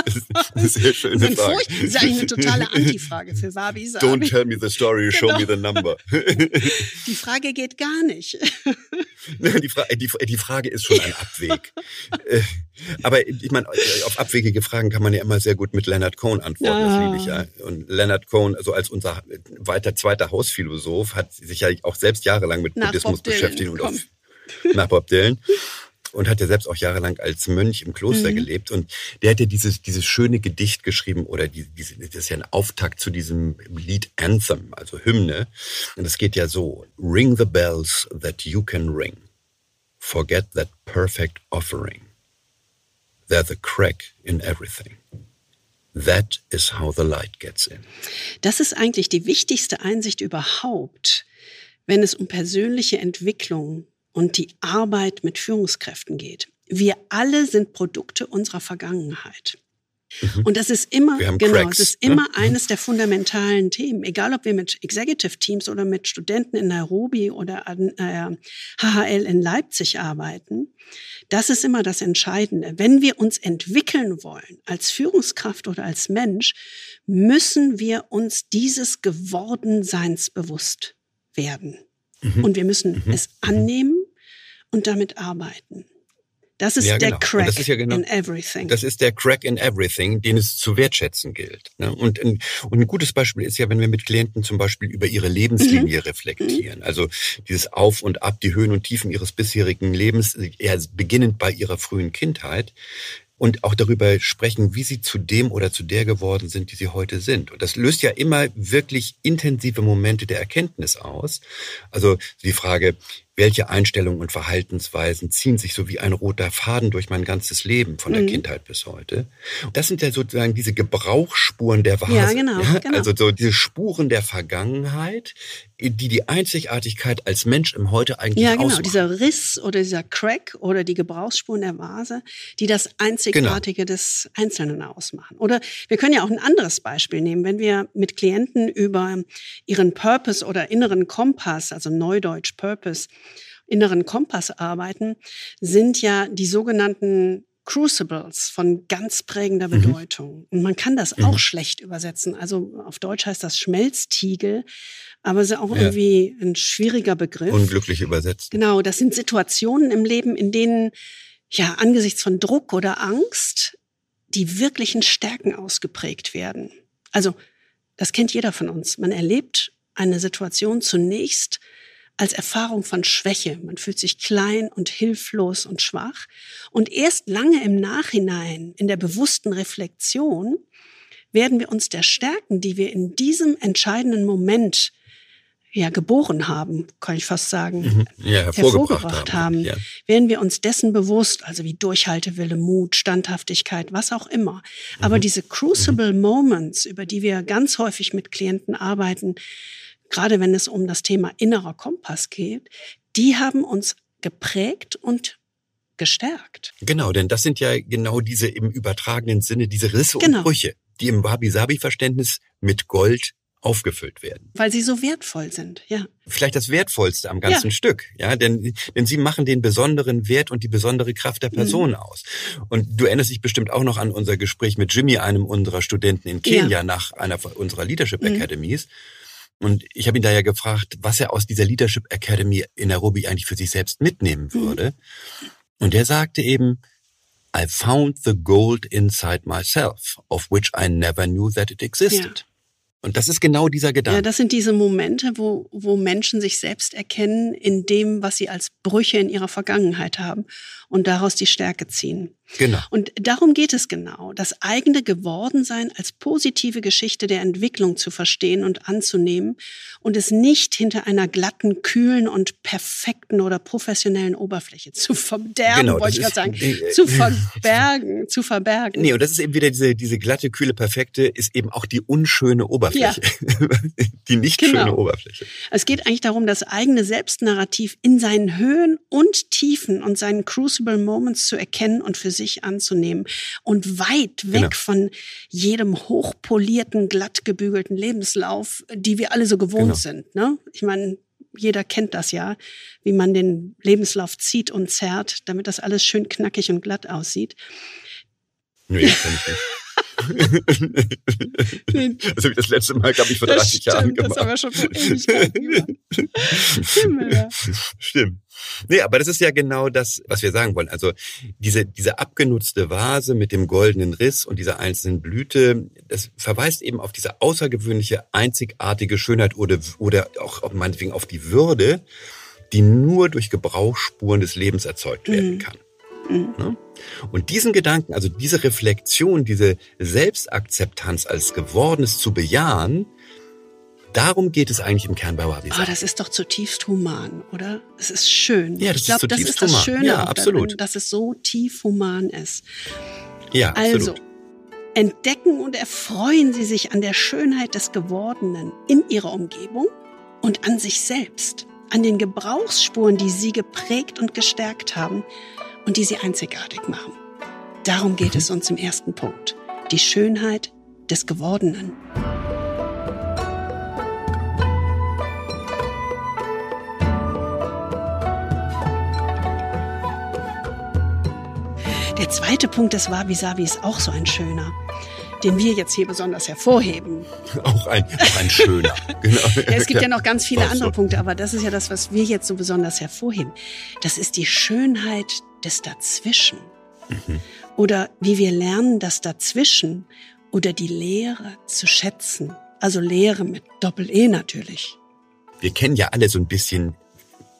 Das ist eine sehr schöne das Frage. das ist eigentlich eine totale Antifrage für Wabi Sabi. Don't tell me the story, show genau. me the number. *laughs* die Frage geht gar nicht. *laughs* die, Fra die, die, Frage ist schon ein Abweg. Äh, aber ich meine, auf abwegige Fragen kann man ja immer sehr gut mit Leonard Cohen antworten. Das liebe ich ja. Und Leonard Cohen, also als unser weiter zweiter Hausphilosoph, hat sich ja auch selbst jahrelang mit nach Buddhismus beschäftigt und auf, nach Bob Dylan *laughs* und hat ja selbst auch jahrelang als Mönch im Kloster mhm. gelebt. Und der hat ja dieses, dieses schöne Gedicht geschrieben oder die, diese, das ist ja ein Auftakt zu diesem Lied Anthem, also Hymne. Und es geht ja so. Ring the bells that you can ring. Forget that perfect offering. There's a crack in everything. That is how the light gets in. Das ist eigentlich die wichtigste Einsicht überhaupt, wenn es um persönliche Entwicklung und die Arbeit mit Führungskräften geht. Wir alle sind Produkte unserer Vergangenheit. Mhm. Und das ist immer, genau, Cracks, es ist ne? immer ne? eines der fundamentalen Themen. Egal, ob wir mit Executive Teams oder mit Studenten in Nairobi oder an äh, HHL in Leipzig arbeiten. Das ist immer das Entscheidende. Wenn wir uns entwickeln wollen als Führungskraft oder als Mensch, müssen wir uns dieses Gewordenseins bewusst werden. Mhm. Und wir müssen mhm. es annehmen und damit arbeiten. Das ist ja, der genau. Crack ist ja genau, in everything. Das ist der Crack in everything, den es zu wertschätzen gilt. Ne? Und, und ein gutes Beispiel ist ja, wenn wir mit Klienten zum Beispiel über ihre Lebenslinie mhm. reflektieren. Also dieses Auf und Ab, die Höhen und Tiefen ihres bisherigen Lebens, eher beginnend bei ihrer frühen Kindheit und auch darüber sprechen, wie sie zu dem oder zu der geworden sind, die sie heute sind. Und das löst ja immer wirklich intensive Momente der Erkenntnis aus. Also die Frage, welche Einstellungen und Verhaltensweisen ziehen sich so wie ein roter Faden durch mein ganzes Leben von der mhm. Kindheit bis heute. Das sind ja sozusagen diese Gebrauchsspuren der Vase. Ja, genau, ja? genau. Also so diese Spuren der Vergangenheit, die die Einzigartigkeit als Mensch im Heute eigentlich Ja, genau, ausmachen. dieser Riss oder dieser Crack oder die Gebrauchsspuren der Vase, die das Einzigartige genau. des Einzelnen ausmachen. Oder wir können ja auch ein anderes Beispiel nehmen, wenn wir mit Klienten über ihren Purpose oder inneren Kompass, also Neudeutsch Purpose, inneren Kompass arbeiten, sind ja die sogenannten Crucibles von ganz prägender mhm. Bedeutung. Und man kann das mhm. auch schlecht übersetzen. Also auf Deutsch heißt das Schmelztiegel, aber es ist auch ja. irgendwie ein schwieriger Begriff. Unglücklich übersetzt. Genau, das sind Situationen im Leben, in denen ja angesichts von Druck oder Angst die wirklichen Stärken ausgeprägt werden. Also das kennt jeder von uns. Man erlebt eine Situation zunächst als Erfahrung von Schwäche. Man fühlt sich klein und hilflos und schwach. Und erst lange im Nachhinein, in der bewussten Reflexion, werden wir uns der Stärken, die wir in diesem entscheidenden Moment ja geboren haben, kann ich fast sagen, mhm. ja, hervorgebracht, haben, haben ja. werden wir uns dessen bewusst, also wie Durchhaltewille, Mut, Standhaftigkeit, was auch immer. Mhm. Aber diese Crucible mhm. Moments, über die wir ganz häufig mit Klienten arbeiten, gerade wenn es um das Thema innerer Kompass geht, die haben uns geprägt und gestärkt. Genau, denn das sind ja genau diese im übertragenen Sinne, diese Risse genau. und Brüche, die im Wabi-Sabi-Verständnis mit Gold aufgefüllt werden. Weil sie so wertvoll sind, ja. Vielleicht das Wertvollste am ganzen ja. Stück, ja, denn, denn sie machen den besonderen Wert und die besondere Kraft der Person mhm. aus. Und du erinnerst dich bestimmt auch noch an unser Gespräch mit Jimmy, einem unserer Studenten in Kenia, ja. nach einer unserer Leadership mhm. Und ich habe ihn da ja gefragt, was er aus dieser Leadership Academy in Nairobi eigentlich für sich selbst mitnehmen mhm. würde. Und er sagte eben, I found the gold inside myself, of which I never knew that it existed. Ja. Und das ist genau dieser Gedanke. Ja, das sind diese Momente, wo, wo Menschen sich selbst erkennen in dem, was sie als Brüche in ihrer Vergangenheit haben und daraus die Stärke ziehen. Genau. Und darum geht es genau, das eigene Gewordensein als positive Geschichte der Entwicklung zu verstehen und anzunehmen und es nicht hinter einer glatten, kühlen und perfekten oder professionellen Oberfläche zu verderben, genau, wollte ich gerade sagen, äh, zu verbergen, zu verbergen. Nee, und das ist eben wieder diese, diese glatte, kühle, perfekte, ist eben auch die unschöne Oberfläche. Ja. *laughs* die nicht genau. schöne Oberfläche. Es geht eigentlich darum, das eigene Selbstnarrativ in seinen Höhen und Tiefen und seinen Crucible Moments zu erkennen und für sich anzunehmen und weit weg genau. von jedem hochpolierten, glatt gebügelten Lebenslauf, die wir alle so gewohnt genau. sind. Ne? Ich meine, jeder kennt das ja, wie man den Lebenslauf zieht und zerrt, damit das alles schön knackig und glatt aussieht. Nee, kann ich nicht. *laughs* das habe ich das letzte Mal, glaube ich, vor 30 das Jahren gemacht. Das haben wir schon vor Ewigkeiten *laughs* Stimmt. Nee, aber das ist ja genau das, was wir sagen wollen. Also diese, diese abgenutzte Vase mit dem goldenen Riss und dieser einzelnen Blüte, das verweist eben auf diese außergewöhnliche, einzigartige Schönheit oder, oder auch meinetwegen auf die Würde, die nur durch Gebrauchsspuren des Lebens erzeugt werden mhm. kann. Mhm. Ne? Und diesen Gedanken, also diese Reflexion, diese Selbstakzeptanz als Gewordenes zu bejahen, Darum geht es eigentlich im Kern bei Wabi Ah, das ist doch zutiefst human, oder? Es ist schön. Ja, das ich glaube, das ist das Schöne, ja, absolut. Darin, dass es so tief human ist. Ja, also, entdecken und erfreuen Sie sich an der Schönheit des Gewordenen in Ihrer Umgebung und an sich selbst, an den Gebrauchsspuren, die Sie geprägt und gestärkt haben und die Sie einzigartig machen. Darum geht es uns im ersten Punkt. Die Schönheit des Gewordenen. Der zweite Punkt des Wabi-Sabi ist auch so ein schöner, den wir jetzt hier besonders hervorheben. Auch ein, auch ein schöner. genau. *laughs* ja, es gibt ja noch ganz viele Ach andere so. Punkte, aber das ist ja das, was wir jetzt so besonders hervorheben. Das ist die Schönheit des Dazwischen. Mhm. Oder wie wir lernen, das Dazwischen oder die Lehre zu schätzen. Also Lehre mit Doppel-E natürlich. Wir kennen ja alle so ein bisschen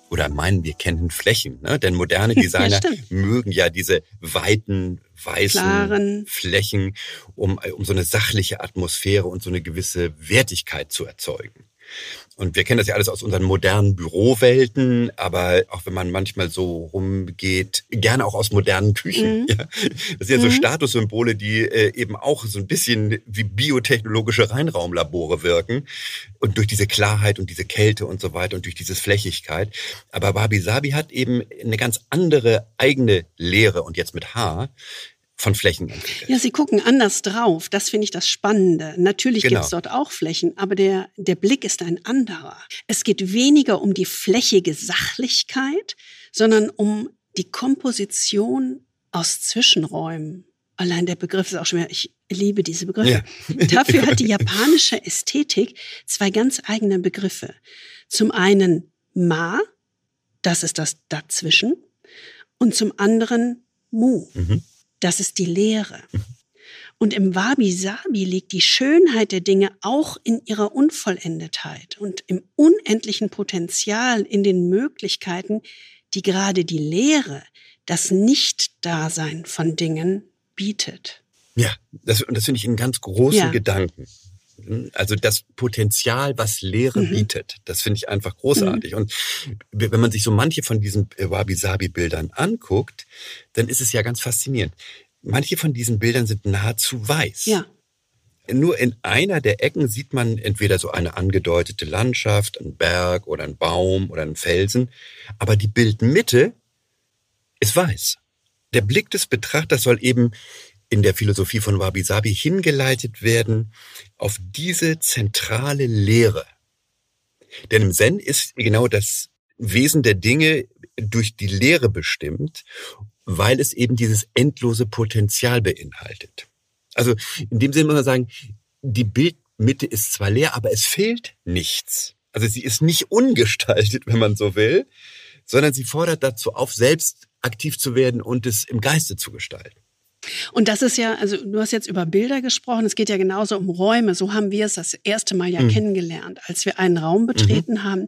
oder meinen, wir kennen Flächen. Ne? Denn moderne *laughs* Designer ja, mögen ja diese weiten, weißen Klaren. Flächen, um, um so eine sachliche Atmosphäre und so eine gewisse Wertigkeit zu erzeugen. Und wir kennen das ja alles aus unseren modernen Bürowelten, aber auch wenn man manchmal so rumgeht, gerne auch aus modernen Küchen. Mhm. *laughs* Ja. Das sind ja so mhm. Statussymbole, die äh, eben auch so ein bisschen wie biotechnologische Reinraumlabore wirken. Und durch diese Klarheit und diese Kälte und so weiter und durch diese Flächigkeit. Aber Wabi Sabi hat eben eine ganz andere eigene Lehre und jetzt mit H, von Flächen entwickelt. Ja, Sie gucken anders drauf. Das finde ich das Spannende. Natürlich genau. gibt es dort auch Flächen, aber der, der Blick ist ein anderer. Es geht weniger um die flächige Sachlichkeit, sondern um die Komposition aus Zwischenräumen. Allein der Begriff ist auch schon mehr, ich liebe diese Begriffe. Ja. *laughs* Dafür hat die *laughs* japanische Ästhetik zwei ganz eigene Begriffe. Zum einen Ma, das ist das dazwischen, und zum anderen Mu. Mhm. Das ist die Lehre. Und im Wabi-Sabi liegt die Schönheit der Dinge auch in ihrer Unvollendetheit und im unendlichen Potenzial in den Möglichkeiten, die gerade die Lehre, das Nicht-Dasein von Dingen bietet. Ja, das, das finde ich einen ganz großen ja. Gedanken. Also das Potenzial, was Lehre mhm. bietet, das finde ich einfach großartig. Mhm. Und wenn man sich so manche von diesen Wabi-Sabi-Bildern anguckt, dann ist es ja ganz faszinierend. Manche von diesen Bildern sind nahezu weiß. Ja. Nur in einer der Ecken sieht man entweder so eine angedeutete Landschaft, ein Berg oder ein Baum oder ein Felsen, aber die Bildmitte ist weiß. Der Blick des Betrachters soll eben in der Philosophie von Wabi Sabi hingeleitet werden auf diese zentrale Lehre. Denn im Zen ist genau das Wesen der Dinge durch die Lehre bestimmt, weil es eben dieses endlose Potenzial beinhaltet. Also in dem Sinne muss man sagen, die Bildmitte ist zwar leer, aber es fehlt nichts. Also sie ist nicht ungestaltet, wenn man so will, sondern sie fordert dazu auf, selbst aktiv zu werden und es im Geiste zu gestalten. Und das ist ja, also du hast jetzt über Bilder gesprochen, es geht ja genauso um Räume. So haben wir es das erste Mal ja mhm. kennengelernt, als wir einen Raum betreten mhm. haben,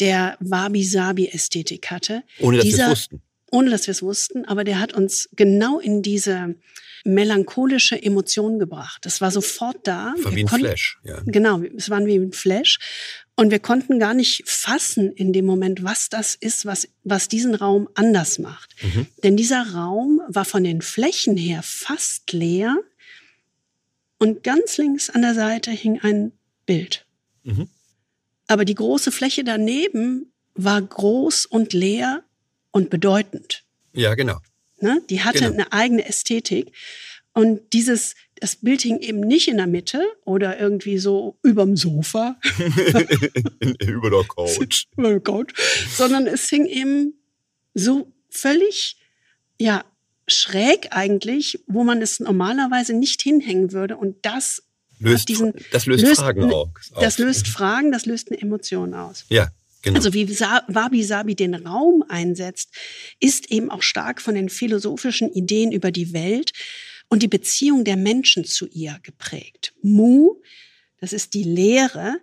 der Wabi-Sabi-Ästhetik hatte. Ohne dass wir es wussten. Ohne dass wir es wussten, aber der hat uns genau in diese melancholische Emotion gebracht. Das war sofort da. War wie ein Flash, ja. Genau, es war wie ein Flash. Und wir konnten gar nicht fassen in dem Moment, was das ist, was, was diesen Raum anders macht. Mhm. Denn dieser Raum war von den Flächen her fast leer. Und ganz links an der Seite hing ein Bild. Mhm. Aber die große Fläche daneben war groß und leer und bedeutend. Ja, genau. Ne? Die hatte genau. eine eigene Ästhetik. Und dieses, das Bild hing eben nicht in der Mitte oder irgendwie so überm Sofa. *laughs* Über der Couch. *laughs* Über der Couch. Sondern es hing eben so völlig, ja, schräg eigentlich, wo man es normalerweise nicht hinhängen würde. Und das löst, diesen, das löst, löst Fragen aus. Das löst Fragen, das löst eine Emotion aus. Ja, Genau. Also wie Wabi Sabi den Raum einsetzt, ist eben auch stark von den philosophischen Ideen über die Welt und die Beziehung der Menschen zu ihr geprägt. Mu, das ist die Lehre,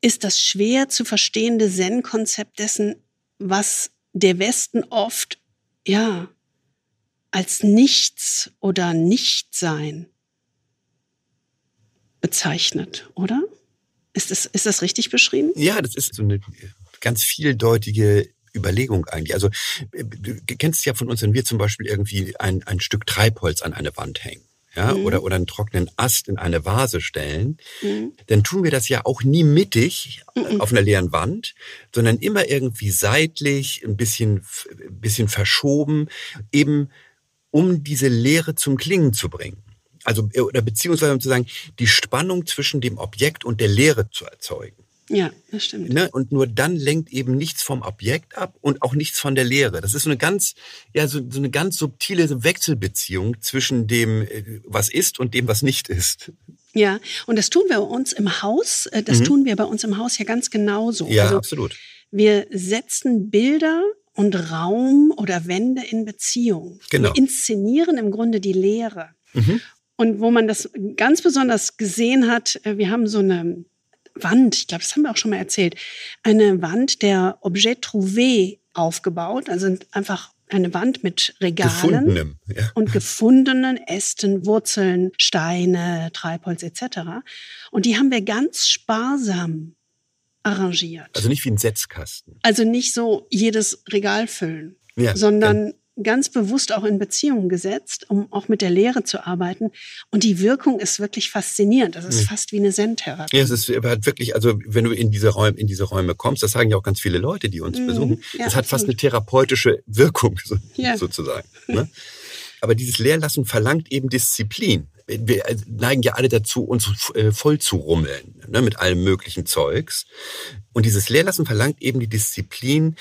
ist das schwer zu verstehende Zen-Konzept dessen, was der Westen oft, ja, als Nichts oder Nichtsein bezeichnet, oder? Ist das, ist das richtig beschrieben? Ja, das ist so eine ganz vieldeutige Überlegung eigentlich. Also du kennst ja von uns, wenn wir zum Beispiel irgendwie ein, ein Stück Treibholz an eine Wand hängen. Ja, mhm. oder, oder einen trockenen Ast in eine Vase stellen, mhm. dann tun wir das ja auch nie mittig mhm. auf einer leeren Wand, sondern immer irgendwie seitlich, ein bisschen, ein bisschen verschoben, eben um diese Leere zum Klingen zu bringen also äh, oder beziehungsweise um zu sagen, die Spannung zwischen dem Objekt und der Lehre zu erzeugen. Ja, das stimmt. Ne? Und nur dann lenkt eben nichts vom Objekt ab und auch nichts von der Lehre. Das ist so eine ganz, ja, so, so eine ganz subtile Wechselbeziehung zwischen dem, äh, was ist und dem, was nicht ist. Ja, und das tun wir bei uns im Haus, äh, das mhm. tun wir bei uns im Haus ja ganz genauso. Ja, also, absolut. Wir setzen Bilder und Raum oder Wände in Beziehung. Genau. Wir inszenieren im Grunde die Lehre. Mhm. Und wo man das ganz besonders gesehen hat, äh, wir haben so eine Wand, ich glaube, das haben wir auch schon mal erzählt, eine Wand der Objet Trouvé aufgebaut, also einfach eine Wand mit Regalen Gefundenem, ja. und gefundenen Ästen, Wurzeln, Steine, Treibholz etc. Und die haben wir ganz sparsam arrangiert. Also nicht wie ein Setzkasten. Also nicht so jedes Regal füllen, ja, sondern ganz bewusst auch in Beziehungen gesetzt, um auch mit der Lehre zu arbeiten. Und die Wirkung ist wirklich faszinierend. Das ist ja. fast wie eine Zen-Therapie. Ja, es ist halt wirklich, also wenn du in diese Räume, in diese Räume kommst, das sagen ja auch ganz viele Leute, die uns mhm. besuchen, ja, das hat fast eine therapeutische Wirkung so, ja. sozusagen. Ne? Aber dieses Leerlassen verlangt eben Disziplin. Wir neigen ja alle dazu, uns äh, voll zu rummeln ne, mit allem möglichen Zeugs. Und dieses Leerlassen verlangt eben die Disziplin,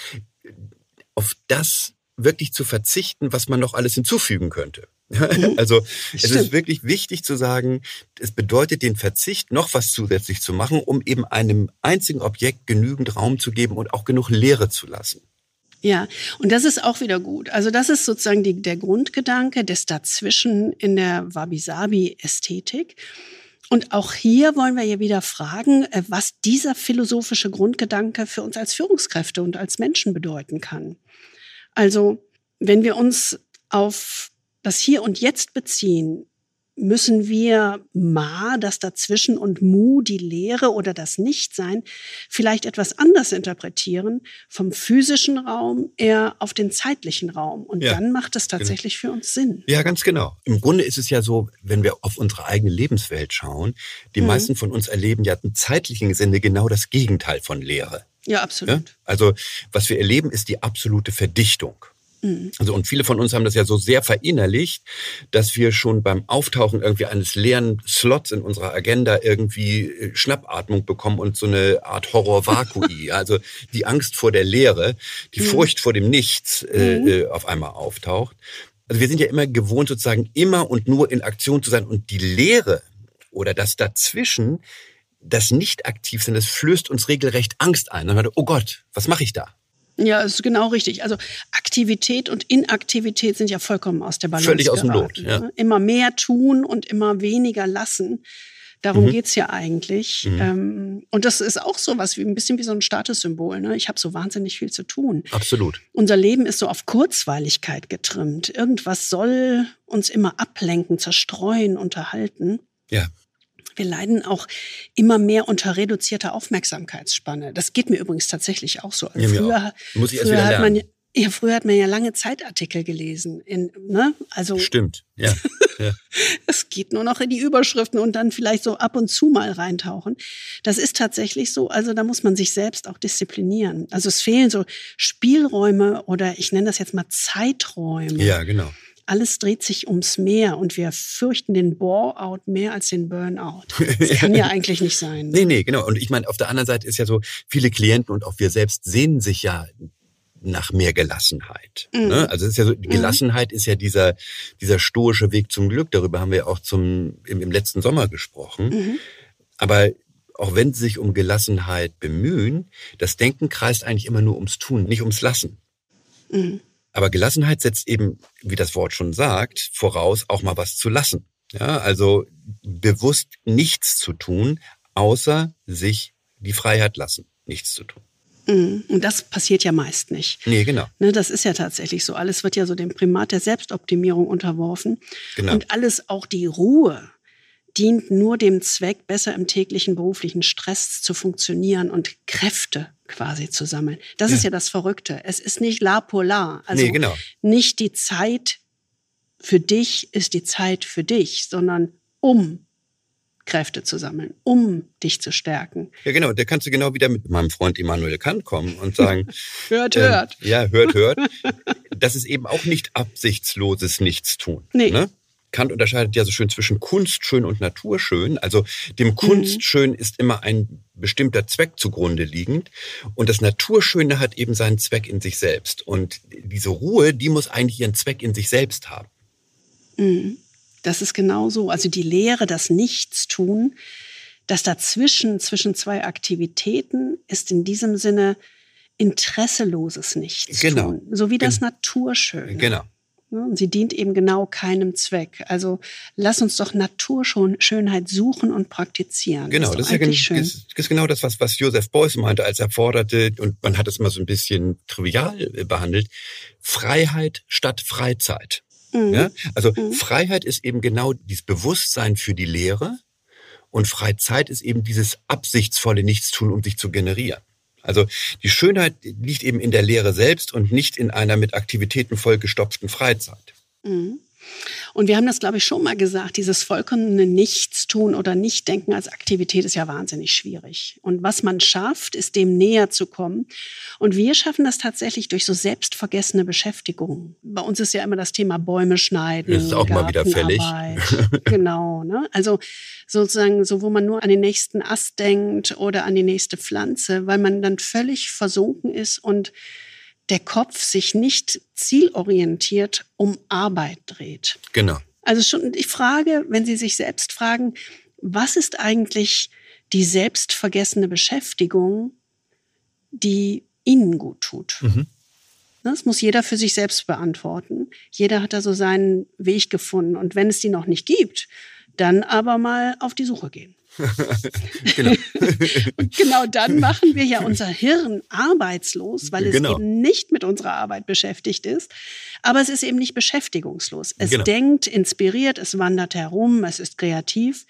auf das wirklich zu verzichten, was man noch alles hinzufügen könnte. *laughs* Mhm. Also es Stimmt. ist wirklich wichtig zu sagen, es bedeutet den Verzicht, noch was zusätzlich zu machen, um eben einem einzigen Objekt genügend Raum zu geben und auch genug Leere zu lassen. Ja, und das ist auch wieder gut. Also das ist sozusagen die, der Grundgedanke des Dazwischen in der Wabi-Sabi-Ästhetik. Und auch hier wollen wir ja wieder fragen, äh, was dieser philosophische Grundgedanke für uns als Führungskräfte und als Menschen bedeuten kann. Also, wenn wir uns auf das Hier und Jetzt beziehen, müssen wir Ma, das Dazwischen und Mu, die Leere oder das Nichtsein, vielleicht etwas anders interpretieren, vom physischen Raum eher auf den zeitlichen Raum. Und ja, dann macht es genau. tatsächlich genau. für uns Sinn. Ja, ganz genau. Im Grunde ist es ja so, wenn wir auf unsere eigene Lebenswelt schauen, die mhm. meisten von uns erleben ja im zeitlichen Sinne genau das Gegenteil von Leere. Ja, absolut. Ja? Also was wir erleben, ist die absolute Verdichtung. Mhm. Also, und viele von uns haben das ja so sehr verinnerlicht, dass wir schon beim Auftauchen irgendwie eines leeren Slots in unserer Agenda irgendwie äh, Schnappatmung bekommen und so eine Art Horror-Vakui. *laughs* also die Angst vor der Leere, die mhm. Furcht vor dem Nichts äh, mhm. Äh, auf einmal auftaucht. Also wir sind ja immer gewohnt, sozusagen immer und nur in Aktion zu sein. Und die Leere oder das Dazwischen, das nicht aktiv sind, das flößt uns regelrecht Angst ein. Dann oh Gott, was mache ich da? Ja, ist genau richtig. Also Aktivität und Inaktivität sind ja vollkommen aus der Balance. Völlig aus dem Lot. Ja. Ne? Immer mehr tun und immer weniger lassen. Darum mhm. geht's ja eigentlich. Mhm. Ähm, und das ist auch so was wie ein bisschen wie so ein Statussymbol. Ne? Ich habe so wahnsinnig viel zu tun. Absolut. Unser Leben ist so auf Kurzweiligkeit getrimmt. Irgendwas soll uns immer ablenken, zerstreuen, unterhalten. Ja wir leiden auch immer mehr unter reduzierter Aufmerksamkeitsspanne. Das geht mir übrigens tatsächlich auch so. Also früher, Muss ich früher hat man ja, früher hat man ja lange Zeitartikel gelesen. In, ne? also, Stimmt, ja. *laughs* ja. es geht nur noch in die Überschriften und dann vielleicht so ab und zu mal reintauchen. Das ist tatsächlich so. Also da muss man sich selbst auch disziplinieren. Also es fehlen so Spielräume oder ich nenne das jetzt mal Zeiträume. Ja, genau alles dreht sich ums Meer und wir fürchten den Bore-out mehr als den Burnout. *laughs* Das kann ja eigentlich nicht sein. Ne? Nee, nee, genau. Und ich meine, auf der anderen Seite ist ja so, viele Klienten und auch wir selbst sehnen sich ja nach mehr Gelassenheit. Mhm. Ne? Also es ist ja so, mhm. Gelassenheit mhm. ist ja dieser, dieser stoische Weg zum Glück. Darüber haben wir auch zum, im, im letzten Sommer gesprochen. Mhm. Aber auch wenn sie sich um Gelassenheit bemühen, das Denken kreist eigentlich immer nur ums Tun, nicht ums Lassen. Aber Gelassenheit setzt eben, wie das Wort schon sagt, voraus, auch mal was zu lassen. Ja, also bewusst nichts zu tun, außer sich die Freiheit lassen, nichts zu tun. Mhm. Und das passiert ja meist nicht. Nee, genau. Ne, das ist ja tatsächlich so. Alles wird ja so dem Primat der Selbstoptimierung unterworfen. Genau. Und alles, auch die Ruhe, dient nur dem Zweck, besser im täglichen beruflichen Stress zu funktionieren und Kräfte quasi zu sammeln. Das ja. ist ja das Verrückte. Es ist nicht la polar. Also nee, genau. nicht die Zeit für dich ist die Zeit für dich, sondern um Kräfte zu sammeln, um dich zu stärken. Ja, genau. Da kannst du genau wieder mit meinem Freund Immanuel Kant kommen und sagen, *laughs* hört, äh, hört. Ja, hört, hört. das ist eben auch nicht absichtsloses Nichtstun. Nee. Ne? Kant unterscheidet ja so schön zwischen Kunstschön und Naturschön. Also dem mhm. Kunstschön ist immer ein bestimmter Zweck zugrunde liegend und das Naturschöne hat eben seinen Zweck in sich selbst. Und diese Ruhe, die muss eigentlich ihren Zweck in sich selbst haben. Mhm. Das ist genau so. Also die Lehre, das Nichtstun, das dazwischen, zwischen zwei Aktivitäten, ist in diesem Sinne interesseloses Nichtstun. Genau. So wie das Naturschöne. Genau. Ne? Und sie dient eben genau keinem Zweck. Also lass uns doch Naturschönheit suchen und praktizieren. Genau, das ist, das ist, ja, ist, ist, genau das, was, was Joseph Beuys meinte, als er forderte, und man hat es immer so ein bisschen trivial äh, behandelt, Freiheit statt Freizeit. Mhm. Ja? Also mhm. Freiheit ist eben genau dieses Bewusstsein für die Lehre Und Freizeit ist eben dieses absichtsvolle Nichtstun, um sich zu generieren. Also die Schönheit liegt eben in der Lehre selbst und nicht in einer mit Aktivitäten vollgestopften Freizeit. Mhm. Und wir haben das, glaube ich, schon mal gesagt, dieses vollkommene Nichtstun oder Nichtdenken als Aktivität ist ja wahnsinnig schwierig. Und was man schafft, ist dem näher zu kommen. Und wir schaffen das tatsächlich durch so selbstvergessene Beschäftigung. Bei uns ist ja immer das Thema Bäume schneiden. Das ist auch mal wieder fällig. genau. Ne? Also sozusagen so, wo man nur an den nächsten Ast denkt oder an die nächste Pflanze, weil man dann völlig versunken ist und der Kopf sich nicht zielorientiert um Arbeit dreht. Genau. Also schon ich frage, wenn Sie sich selbst fragen, was ist eigentlich die selbstvergessene Beschäftigung, die Ihnen gut tut? Mhm. Das muss jeder für sich selbst beantworten. Jeder hat da so seinen Weg gefunden. Und wenn es die noch nicht gibt, dann aber mal auf die Suche gehen. *laughs* genau. und genau dann *laughs* machen wir ja unser Hirn arbeitslos, weil es genau. eben nicht mit unserer Arbeit beschäftigt ist. Aber es ist eben nicht beschäftigungslos. Es genau. denkt, inspiriert, es wandert herum, es ist kreativ,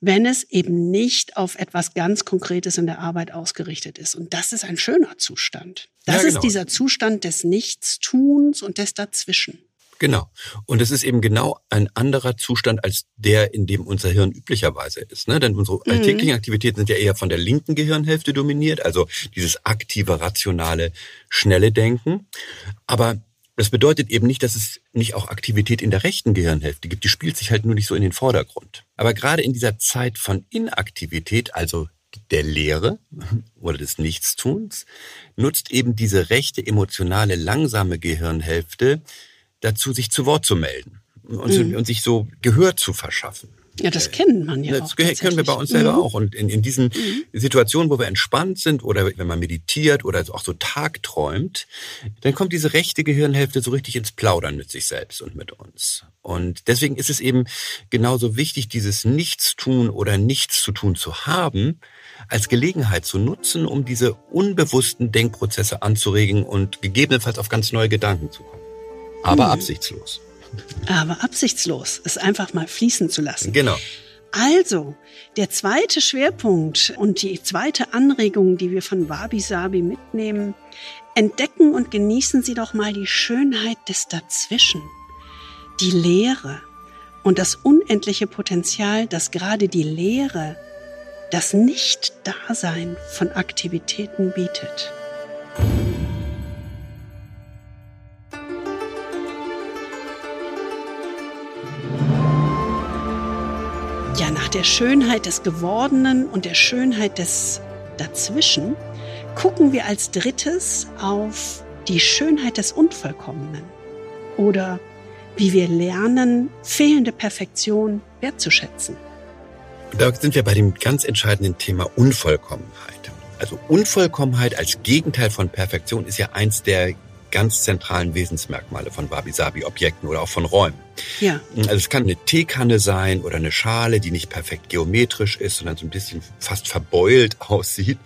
wenn es eben nicht auf etwas ganz Konkretes in der Arbeit ausgerichtet ist. Und das ist ein schöner Zustand. Das ja, genau. ist dieser Zustand des Nichtstuns und des Dazwischen. Genau. Und es ist eben genau ein anderer Zustand als der, in dem unser Hirn üblicherweise ist. Ne? Denn unsere mhm. alltäglichen Aktivitäten sind ja eher von der linken Gehirnhälfte dominiert, also dieses aktive, rationale, schnelle Denken. Aber das bedeutet eben nicht, dass es nicht auch Aktivität in der rechten Gehirnhälfte gibt. Die spielt sich halt nur nicht so in den Vordergrund. Aber gerade in dieser Zeit von Inaktivität, also der Lehre oder des Nichtstuns, nutzt eben diese rechte, emotionale, langsame Gehirnhälfte dazu, sich zu Wort zu melden und, mhm. und sich so Gehör zu verschaffen. Ja, das kennen man ja das auch. Das können wir bei uns selber mhm. auch. Und in, in diesen mhm. Situationen, wo wir entspannt sind oder wenn man meditiert oder auch so tagträumt, dann kommt diese rechte Gehirnhälfte so richtig ins Plaudern mit sich selbst und mit uns. Und deswegen ist es eben genauso wichtig, dieses Nichtstun oder Nichts zu tun zu haben, als Gelegenheit zu nutzen, um diese unbewussten Denkprozesse anzuregen und gegebenenfalls auf ganz neue Gedanken zu kommen aber hm. absichtslos. Aber absichtslos, es einfach mal fließen zu lassen. Genau. Also, der zweite Schwerpunkt und die zweite Anregung, die wir von Wabi Sabi mitnehmen, entdecken und genießen Sie doch mal die Schönheit des Dazwischen, die Leere und das unendliche Potenzial, das gerade die Leere, das Nicht-Dasein von Aktivitäten bietet. Der Schönheit des Gewordenen und der Schönheit des Dazwischen gucken wir als drittes auf die Schönheit des Unvollkommenen oder wie wir lernen, fehlende Perfektion wertzuschätzen. Da sind wir bei dem ganz entscheidenden Thema Unvollkommenheit. Also Unvollkommenheit als Gegenteil von Perfektion ist ja eins der ganz zentralen Wesensmerkmale von Wabi-Sabi-Objekten oder auch von Räumen. Ja. Also es kann eine Teekanne sein oder eine Schale, die nicht perfekt geometrisch ist, sondern so ein bisschen fast verbeult *laughs* aussieht,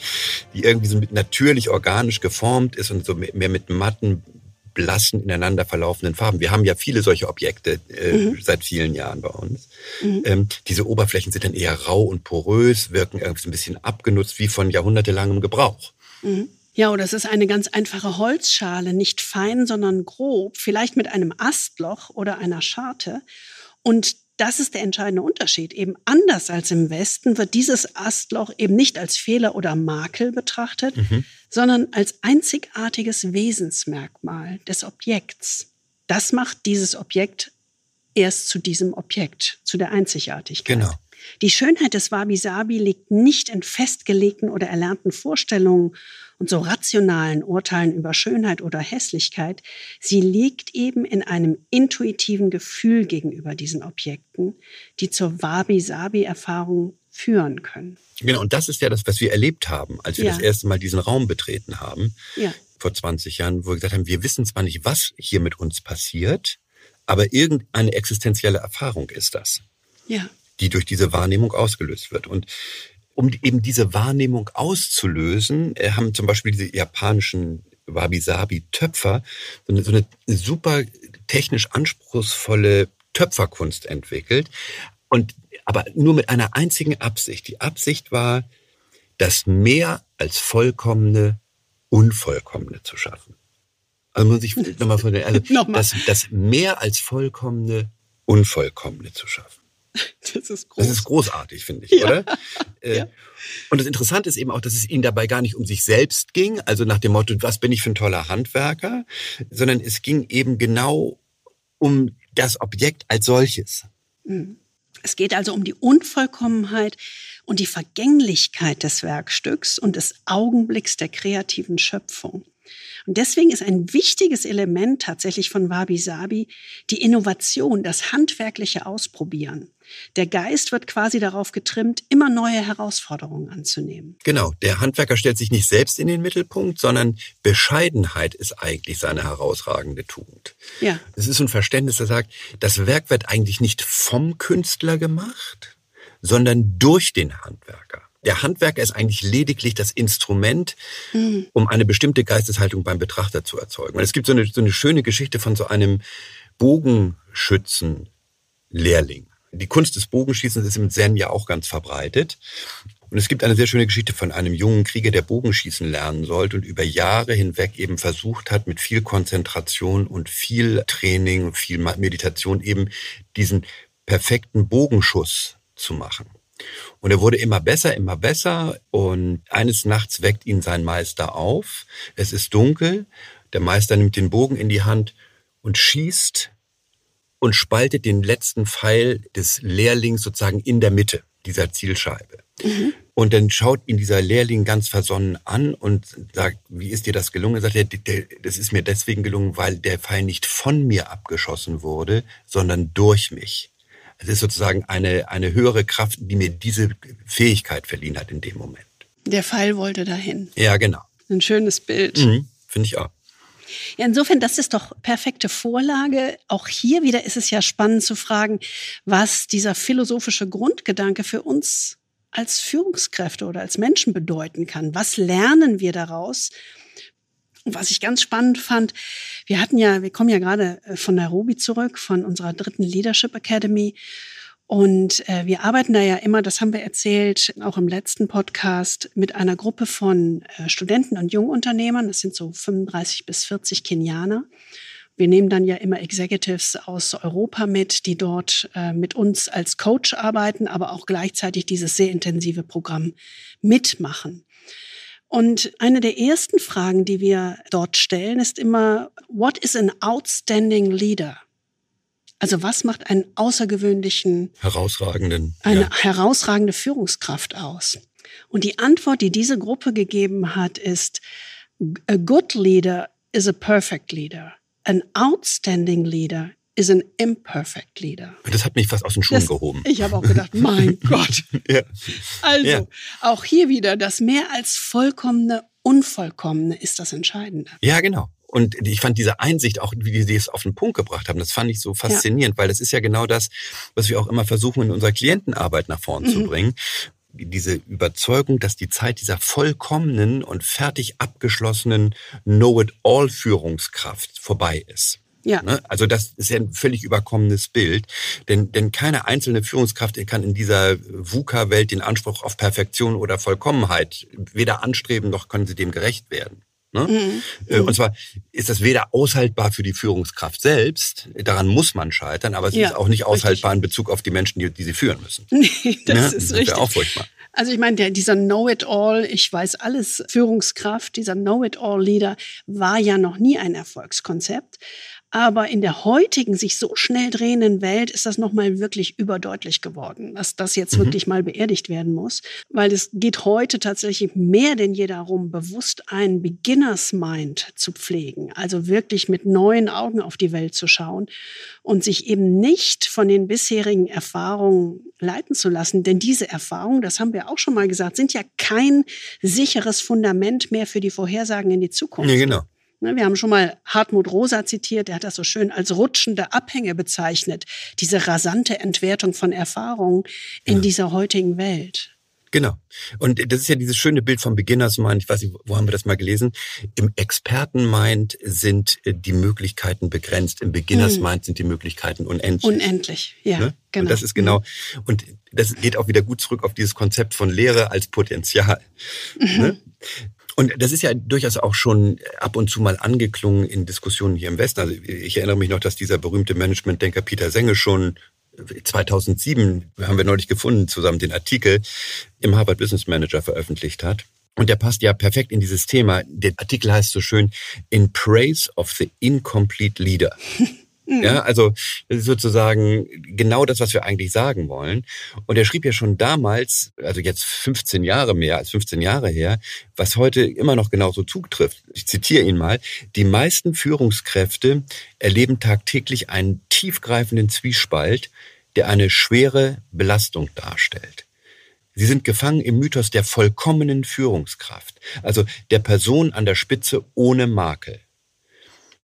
die irgendwie so mit natürlich organisch geformt ist und so mehr mit matten blassen, ineinander verlaufenden Farben. Wir haben ja viele solche Objekte äh, mhm. seit vielen Jahren bei uns. Mhm. Ähm, diese Oberflächen sind dann eher rau und porös, wirken irgendwie so ein bisschen abgenutzt wie von jahrhundertelangem Gebrauch. Mhm. Ja, oder es ist eine ganz einfache Holzschale, nicht fein, sondern grob, vielleicht mit einem Astloch oder einer Scharte. Und das ist der entscheidende Unterschied. Eben anders als im Westen wird dieses Astloch eben nicht als Fehler oder Makel betrachtet, mhm. sondern als einzigartiges Wesensmerkmal des Objekts. Das macht dieses Objekt erst zu diesem Objekt, zu der Einzigartigkeit. Genau. Die Schönheit des Wabi-Sabi liegt nicht in festgelegten oder erlernten Vorstellungen und so rationalen Urteilen über Schönheit oder Hässlichkeit. Sie liegt eben in einem intuitiven Gefühl gegenüber diesen Objekten, die zur Wabi-Sabi-Erfahrung führen können. Genau, und das ist ja das, was wir erlebt haben, als wir ja. das erste Mal diesen Raum betreten haben. Ja. Vor 20 Jahren, wo wir gesagt haben, wir wissen zwar nicht, was hier mit uns passiert, aber irgendeine existenzielle Erfahrung ist das. Ja die durch diese Wahrnehmung ausgelöst wird. Und um eben diese Wahrnehmung auszulösen, äh, haben zum Beispiel diese japanischen Wabi-Sabi-Töpfer so eine, so eine super technisch anspruchsvolle Töpferkunst entwickelt. Und aber nur mit einer einzigen Absicht. Die Absicht war, das mehr als vollkommene Unvollkommene zu schaffen. Also muss ich nochmal von der, also *laughs* nochmal. Das, das mehr als vollkommene Unvollkommene zu schaffen. *laughs* Das ist, groß. das ist großartig, finde ich, ja. oder? *laughs* Äh, ja. Und das Interessante ist eben auch, dass es ihnen dabei gar nicht um sich selbst ging, also nach dem Motto, was bin ich für ein toller Handwerker, sondern es ging eben genau um das Objekt als solches. Mhm. Es geht also um die Unvollkommenheit und die Vergänglichkeit des Werkstücks und des Augenblicks der kreativen Schöpfung. Und deswegen ist ein wichtiges Element tatsächlich von Wabi Sabi die Innovation, das handwerkliche Ausprobieren. Der Geist wird quasi darauf getrimmt, immer neue Herausforderungen anzunehmen. Genau, der Handwerker stellt sich nicht selbst in den Mittelpunkt, sondern Bescheidenheit ist eigentlich seine herausragende Tugend. Ja. Es ist ein Verständnis, das sagt, das Werk wird eigentlich nicht vom Künstler gemacht, sondern durch den Handwerker. Der Handwerker ist eigentlich lediglich das Instrument, mhm. um eine bestimmte Geisteshaltung beim Betrachter zu erzeugen. Und es gibt so eine, so eine schöne Geschichte von so einem Bogenschützen-Lehrling. Die Kunst des Bogenschießens ist im Zen ja auch ganz verbreitet. Und es gibt eine sehr schöne Geschichte von einem jungen Krieger, der Bogenschießen lernen sollte und über Jahre hinweg eben versucht hat, mit viel Konzentration und viel Training und viel Meditation eben diesen perfekten Bogenschuss zu machen. Und er wurde immer besser, immer besser. Und eines Nachts weckt ihn sein Meister auf. Es ist dunkel. Der Meister nimmt den Bogen in die Hand und schießt und spaltet den letzten Pfeil des Lehrlings sozusagen in der Mitte dieser Zielscheibe. Mhm. Und dann schaut ihn dieser Lehrling ganz versonnen an und sagt, wie ist dir das gelungen? Er sagt, er, das ist mir deswegen gelungen, weil der Pfeil nicht von mir abgeschossen wurde, sondern durch mich. Es ist sozusagen eine, eine höhere Kraft, die mir diese Fähigkeit verliehen hat in dem Moment. Der Pfeil wollte dahin. Ja, genau. Ein schönes Bild. Mhm, Finde ich auch. Ja, insofern, das ist doch perfekte Vorlage. Auch hier wieder ist es ja spannend zu fragen, was dieser philosophische Grundgedanke für uns als Führungskräfte oder als Menschen bedeuten kann. Was lernen wir daraus? Und was ich ganz spannend fand, wir hatten ja, wir kommen ja gerade äh, von Nairobi zurück, von unserer dritten Leadership Academy. Und äh, wir arbeiten da ja immer, das haben wir erzählt, auch im letzten Podcast, mit einer Gruppe von äh, Studenten und Jungunternehmern. Das sind so 35 bis 40 Kenianer. Wir nehmen dann ja immer Executives aus Europa mit, die dort äh, mit uns als Coach arbeiten, aber auch gleichzeitig dieses sehr intensive Programm mitmachen. Und eine der ersten Fragen, die wir dort stellen, ist immer, what is an outstanding leader? Also was macht einen außergewöhnlichen, herausragenden, eine ja. herausragende Führungskraft aus? Und die Antwort, die diese Gruppe gegeben hat, ist, a good leader is a perfect leader. An outstanding leader is an imperfect leader. Das hat mich fast aus den Schuhen das, gehoben. Ich habe auch gedacht, mein *laughs* Gott. ja. Also, ja. auch hier wieder, das mehr als vollkommene, unvollkommene ist das Entscheidende. Ja, genau. Und ich fand diese Einsicht, auch wie die es auf den Punkt gebracht haben, das fand ich so faszinierend, ja. weil das ist ja genau das, was wir auch immer versuchen, in unserer Klientenarbeit nach vorn mhm. zu bringen diese Überzeugung, dass die Zeit dieser vollkommenen und fertig abgeschlossenen Know-it-all-Führungskraft vorbei ist. Ja. Ne? Also das ist ja ein völlig überkommenes Bild, denn, denn keine einzelne Führungskraft kann in dieser VUCA-Welt den Anspruch auf Perfektion oder Vollkommenheit weder anstreben, noch können sie dem gerecht werden. Ne? Mhm. Äh, und zwar ist das weder aushaltbar für die Führungskraft selbst, daran muss man scheitern, aber es ja, ist auch nicht aushaltbar richtig. in Bezug auf die Menschen, die, die sie führen müssen. *laughs* Nee, das ja? ist das richtig. auch furchtbar. Also ich meine, der, dieser Know-it-all, ich weiß alles Führungskraft, dieser Know-it-all-Leader war ja noch nie ein Erfolgskonzept. Aber in der heutigen, sich so schnell drehenden Welt ist das nochmal wirklich überdeutlich geworden, dass das jetzt mhm. wirklich mal beerdigt werden muss. Weil es geht heute tatsächlich mehr denn je darum, bewusst einen Beginners Mind zu pflegen. Also wirklich mit neuen Augen auf die Welt zu schauen und sich eben nicht von den bisherigen Erfahrungen leiten zu lassen. Denn diese Erfahrungen, das haben wir auch schon mal gesagt, sind ja kein sicheres Fundament mehr für die Vorhersagen in die Zukunft. Ja, genau. Ne, wir haben schon mal Hartmut Rosa zitiert, der hat das so schön als rutschende Abhänge bezeichnet, diese rasante Entwertung von Erfahrungen in ja. dieser heutigen Welt. Genau. Und das ist ja dieses schöne Bild vom Beginners Mind. Ich weiß nicht, wo haben wir das mal gelesen? Im Experten Mind sind äh, die Möglichkeiten begrenzt. Im Beginners hm. Mind sind die Möglichkeiten unendlich. Unendlich, ja, ne? genau. Und das ist genau. Und das geht auch wieder gut zurück auf dieses Konzept von Lehre als Potenzial. Mhm. *laughs* Ne? Und das ist ja durchaus auch schon ab und zu mal angeklungen in Diskussionen hier im Westen. Also ich erinnere mich noch, dass dieser berühmte Managementdenker Peter Senge schon 2007, haben wir neulich gefunden, zusammen den Artikel im Harvard Business Manager veröffentlicht hat. Und der passt ja perfekt in dieses Thema. Der Artikel heißt so schön, In Praise of the Incomplete Leader. *laughs* Mhm. Ja, also sozusagen genau das, was wir eigentlich sagen wollen. Und er schrieb ja schon damals, also jetzt 15 Jahre mehr als 15 Jahre her, was heute immer noch genauso zutrifft. Ich zitiere ihn mal. Die meisten Führungskräfte erleben tagtäglich einen tiefgreifenden Zwiespalt, der eine schwere Belastung darstellt. Sie sind gefangen im Mythos der vollkommenen Führungskraft, also der Person an der Spitze ohne Makel.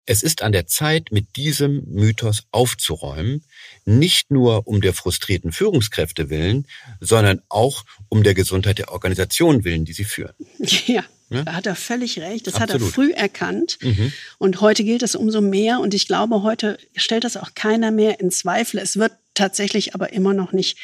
Es ist an der Zeit, mit diesem Mythos aufzuräumen, nicht nur um der frustrierten Führungskräfte willen, sondern auch um der Gesundheit der Organisation willen, die sie führen. Ja. Ja? Da hat er völlig recht. Das Absolut. hat er früh erkannt. Mhm. Und heute gilt es umso mehr. Und ich glaube, heute stellt das auch keiner mehr in Zweifel. Es wird tatsächlich aber immer noch nicht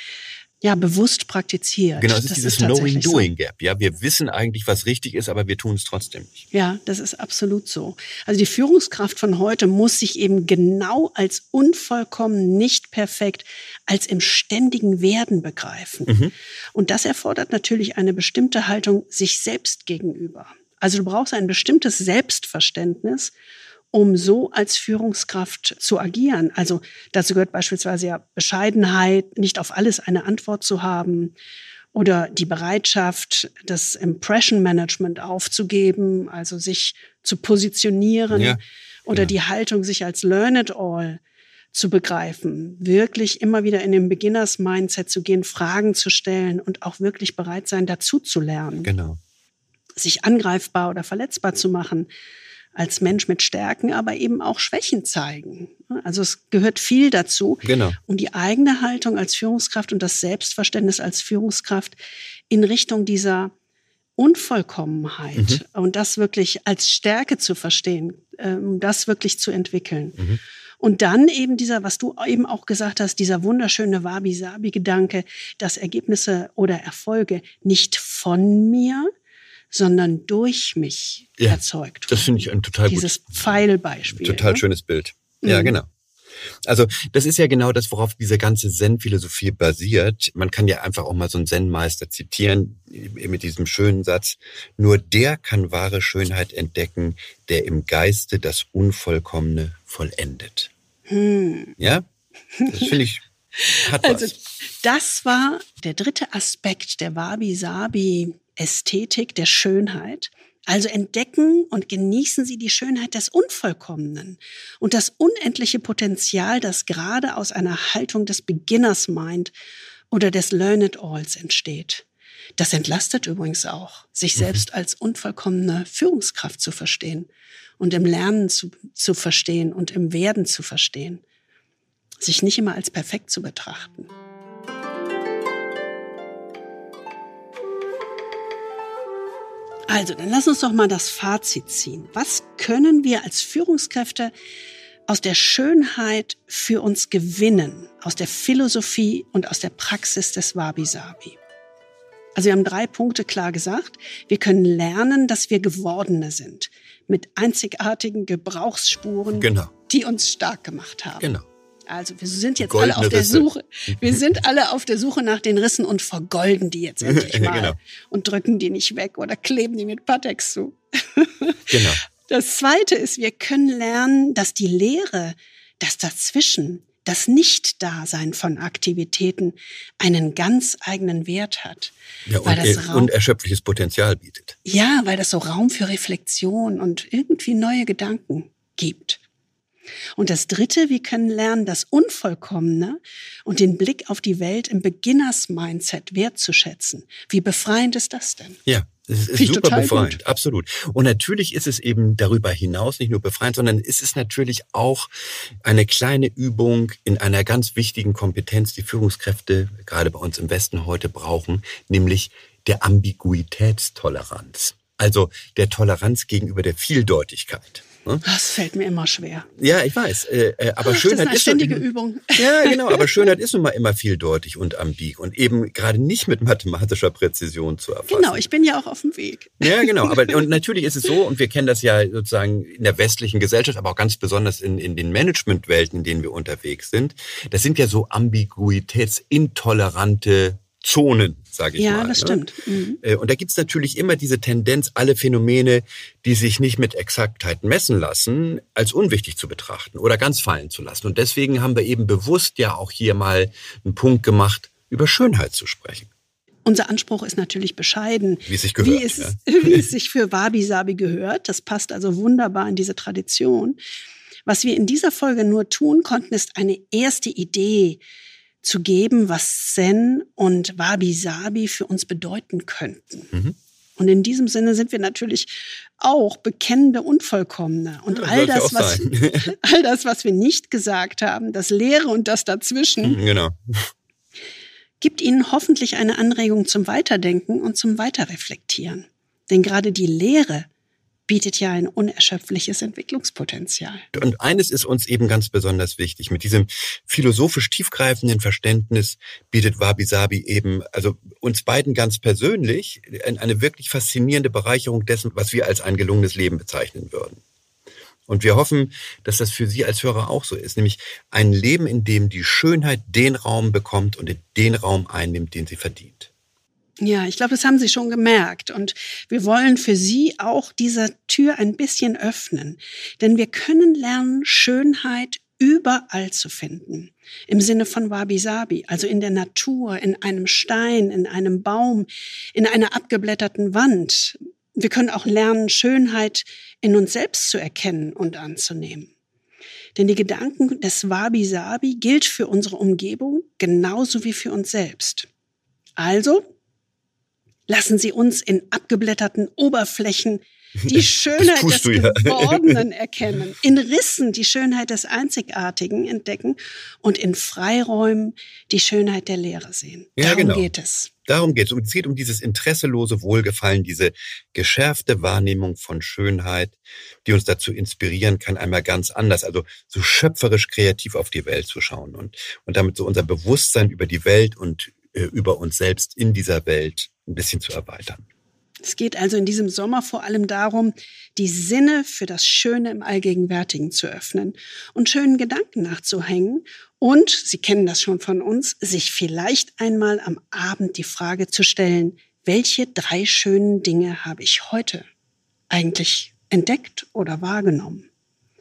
ja, bewusst praktiziert. Genau, es ist das dieses Knowing-Doing-Gap. So. Ja, wir wissen eigentlich, was richtig ist, aber wir tun es trotzdem nicht. Ja, das ist absolut so. Also die Führungskraft von heute muss sich eben genau als unvollkommen, nicht perfekt, als im ständigen Werden begreifen. Mhm. Und das erfordert natürlich eine bestimmte Haltung sich selbst gegenüber. Also du brauchst ein bestimmtes Selbstverständnis um so als Führungskraft zu agieren. Also dazu gehört beispielsweise ja Bescheidenheit, nicht auf alles eine Antwort zu haben oder die Bereitschaft, das Impression Management aufzugeben, also sich zu positionieren ja, oder ja. die Haltung, sich als Learn it all zu begreifen, wirklich immer wieder in den Beginners Mindset zu gehen, Fragen zu stellen und auch wirklich bereit sein, dazu zu lernen. Genau. Sich angreifbar oder verletzbar zu machen als Mensch mit Stärken, aber eben auch Schwächen zeigen. Also es gehört viel dazu. Genau. Und die eigene Haltung als Führungskraft und das Selbstverständnis als Führungskraft in Richtung dieser Unvollkommenheit mhm. und das wirklich als Stärke zu verstehen, ähm, das wirklich zu entwickeln. Mhm. Und dann eben dieser, was du eben auch gesagt hast, dieser wunderschöne Wabi-Sabi-Gedanke, dass Ergebnisse oder Erfolge nicht von mir, sondern durch mich ja, erzeugt. Das finde ich ein total Dieses gut, Pfeilbeispiel. Total ne? schönes Bild. Ja, mhm. genau. Also das ist ja genau das, worauf diese ganze Zen-Philosophie basiert. Man kann ja einfach auch mal so einen Zen-Meister zitieren mit diesem schönen Satz, nur der kann wahre Schönheit entdecken, der im Geiste das Unvollkommene vollendet. Hm. Ja, das finde ich hat also, was. das war der dritte Aspekt der Wabi-Sabi Ästhetik der Schönheit. Also entdecken und genießen Sie die Schönheit des Unvollkommenen und das unendliche Potenzial, das gerade aus einer Haltung des Beginners Mind oder des Learn It Alls entsteht. Das entlastet übrigens auch, sich mhm. selbst als unvollkommene Führungskraft zu verstehen und im Lernen zu, zu verstehen und im Werden zu verstehen. Sich nicht immer als perfekt zu betrachten. Also, dann lass uns doch mal das Fazit ziehen. Was können wir als Führungskräfte aus der Schönheit für uns gewinnen, aus der Philosophie und aus der Praxis des Wabi-Sabi? Also wir haben drei Punkte klar gesagt. Wir können lernen, dass wir Gewordene sind, mit einzigartigen Gebrauchsspuren, genau. die uns stark gemacht haben. Genau. Also wir sind jetzt Goldene alle auf der Risse. Suche. Wir *laughs* sind alle auf der Suche nach den Rissen und vergolden die jetzt endlich *laughs* mal genau. und drücken die nicht weg oder kleben die mit Patex zu. *laughs* genau. Das zweite ist, wir können lernen, dass die Lehre, das Dazwischen, das Nicht-Dasein von Aktivitäten einen ganz eigenen Wert hat. Ja, und, das Raum, unerschöpfliches Potenzial bietet. Ja, weil das so Raum für Reflexion und irgendwie neue Gedanken gibt. Und das Dritte, wir können lernen, das Unvollkommene und den Blick auf die Welt im Beginners-Mindset wertzuschätzen. Wie befreiend ist das denn? Ja. Es ist super befreiend, gut. absolut. Und natürlich ist es eben darüber hinaus nicht nur befreiend, sondern ist es natürlich auch eine kleine Übung in einer ganz wichtigen Kompetenz, die Führungskräfte gerade bei uns im Westen heute brauchen, nämlich der Ambiguitätstoleranz. Also der Toleranz gegenüber der Vieldeutigkeit. Ne? Das fällt mir immer schwer. Ja, ich weiß. Äh, äh, aber Ach, Schönheit das ist eine ist ständige so, Übung. Ja, *laughs* genau. Aber Schönheit ist nun mal immer vieldeutig und ambig und eben gerade nicht mit mathematischer Präzision zu erfassen. Genau, ich bin ja auch auf dem Weg. Ja, genau. Aber *laughs* und natürlich ist es so, und wir kennen das ja sozusagen in der westlichen Gesellschaft, aber auch ganz besonders in, in den Managementwelten, in denen wir unterwegs sind. Das sind ja so ambiguitätsintolerante Zonen, sage ich ja, mal. Ja, das ne? stimmt. Mhm. Äh, und da gibt's natürlich immer diese Tendenz, alle Phänomene, die sich nicht mit Exaktheit messen lassen, als unwichtig zu betrachten oder ganz fallen zu lassen. Und deswegen haben wir eben bewusst ja auch hier mal einen Punkt gemacht, über Schönheit zu sprechen. Unser Anspruch ist natürlich bescheiden. Wie es sich gehört. Wie es, ja. *laughs* wie es *laughs* sich für Wabi Sabi gehört. Das passt also wunderbar in diese Tradition. Was wir in dieser Folge nur tun konnten, ist eine erste Idee zu geben, was Zen und Wabi Sabi für uns bedeuten könnten. Mhm. Und in diesem Sinne sind wir natürlich auch bekennende Unvollkommene. Und ja, all, das, was, *laughs* *laughs* all das, was wir nicht gesagt haben, das Leere und das Dazwischen, mhm, genau. gibt Ihnen hoffentlich eine Anregung zum Weiterdenken und zum Weiterreflektieren. Denn gerade die Lehre bietet ja ein unerschöpfliches Entwicklungspotenzial. Und eines ist uns eben ganz besonders wichtig. Mit diesem philosophisch tiefgreifenden Verständnis bietet Wabi Sabi eben, also uns beiden ganz persönlich, eine wirklich faszinierende Bereicherung dessen, was wir als ein gelungenes Leben bezeichnen würden. Und wir hoffen, dass das für Sie als Hörer auch so ist, nämlich ein Leben, in dem die Schönheit den Raum bekommt und den Raum einnimmt, den sie verdient. Ja, ich glaube, das haben Sie schon gemerkt. Und wir wollen für Sie auch diese Tür ein bisschen öffnen. Denn wir können lernen, Schönheit überall zu finden. Im Sinne von Wabi Sabi, also in der Natur, in einem Stein, in einem Baum, in einer abgeblätterten Wand. Wir können auch lernen, Schönheit in uns selbst zu erkennen und anzunehmen. Denn die Gedanken des Wabi Sabi gilt für unsere Umgebung genauso wie für uns selbst. Also lassen Sie uns in abgeblätterten Oberflächen *laughs* die Schönheit des ja. Gewordenen erkennen, in Rissen die Schönheit des Einzigartigen entdecken und in Freiräumen die Schönheit der Lehre sehen. Ja, Darum genau. geht es. Darum geht es. Es geht um dieses interesselose Wohlgefallen, diese geschärfte Wahrnehmung von Schönheit, die uns dazu inspirieren kann, einmal ganz anders, also so schöpferisch kreativ auf die Welt zu schauen und, und damit so unser Bewusstsein über die Welt und über uns selbst in dieser Welt ein bisschen zu erweitern. Es geht also in diesem Sommer vor allem darum, die Sinne für das Schöne im Allgegenwärtigen zu öffnen und schönen Gedanken nachzuhängen und, Sie kennen das schon von uns, sich vielleicht einmal am Abend die Frage zu stellen, welche drei schönen Dinge habe ich heute eigentlich entdeckt oder wahrgenommen?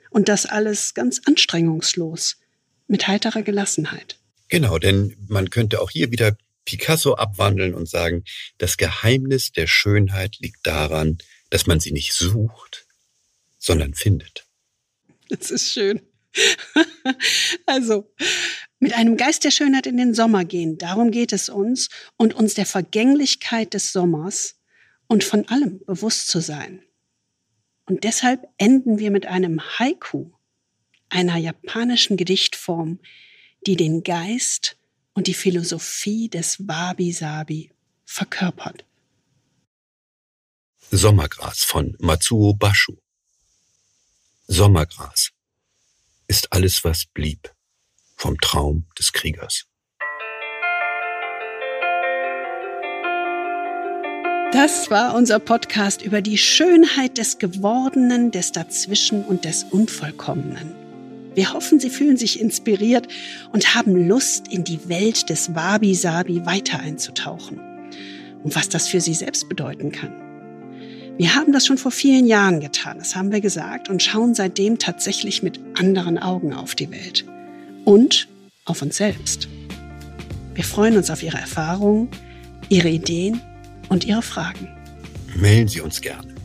Und das alles ganz anstrengungslos, mit heiterer Gelassenheit. Genau, denn man könnte auch hier wieder Picasso abwandeln und sagen, das Geheimnis der Schönheit liegt daran, dass man sie nicht sucht, sondern findet. Das ist schön. also, mit einem Geist der Schönheit in den Sommer gehen, darum geht es uns und uns der Vergänglichkeit des Sommers und von allem bewusst zu sein. Und deshalb enden wir mit einem Haiku, einer japanischen Gedichtform, die den Geist und die Philosophie des Wabi-Sabi verkörpert. Sommergras von Matsuo Bashu. Sommergras ist alles, was blieb vom Traum des Kriegers. Das war unser Podcast über die Schönheit des Gewordenen, des Dazwischen und des Unvollkommenen. Wir hoffen, Sie fühlen sich inspiriert und haben Lust, in die Welt des Wabi-Sabi weiter einzutauchen. Und was das für Sie selbst bedeuten kann. Wir haben das schon vor vielen Jahren getan, das haben wir gesagt, und schauen seitdem tatsächlich mit anderen Augen auf die Welt. Und auf uns selbst. Wir freuen uns auf Ihre Erfahrungen, Ihre Ideen und Ihre Fragen. Melden Sie uns gerne.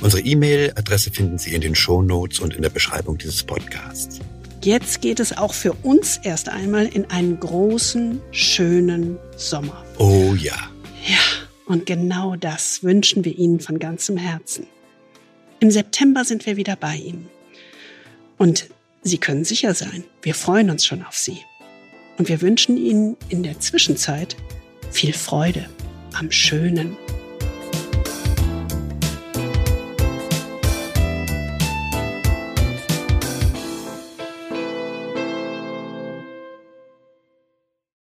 Unsere E-Mail-Adresse finden Sie in den Show Notes und in der Beschreibung dieses Podcasts. Jetzt geht es auch für uns erst einmal in einen großen, schönen Sommer. Oh ja. Ja, und genau das wünschen wir Ihnen von ganzem Herzen. Im September sind wir wieder bei Ihnen. Und Sie können sicher sein, wir freuen uns schon auf Sie. Und wir wünschen Ihnen in der Zwischenzeit viel Freude am Schönen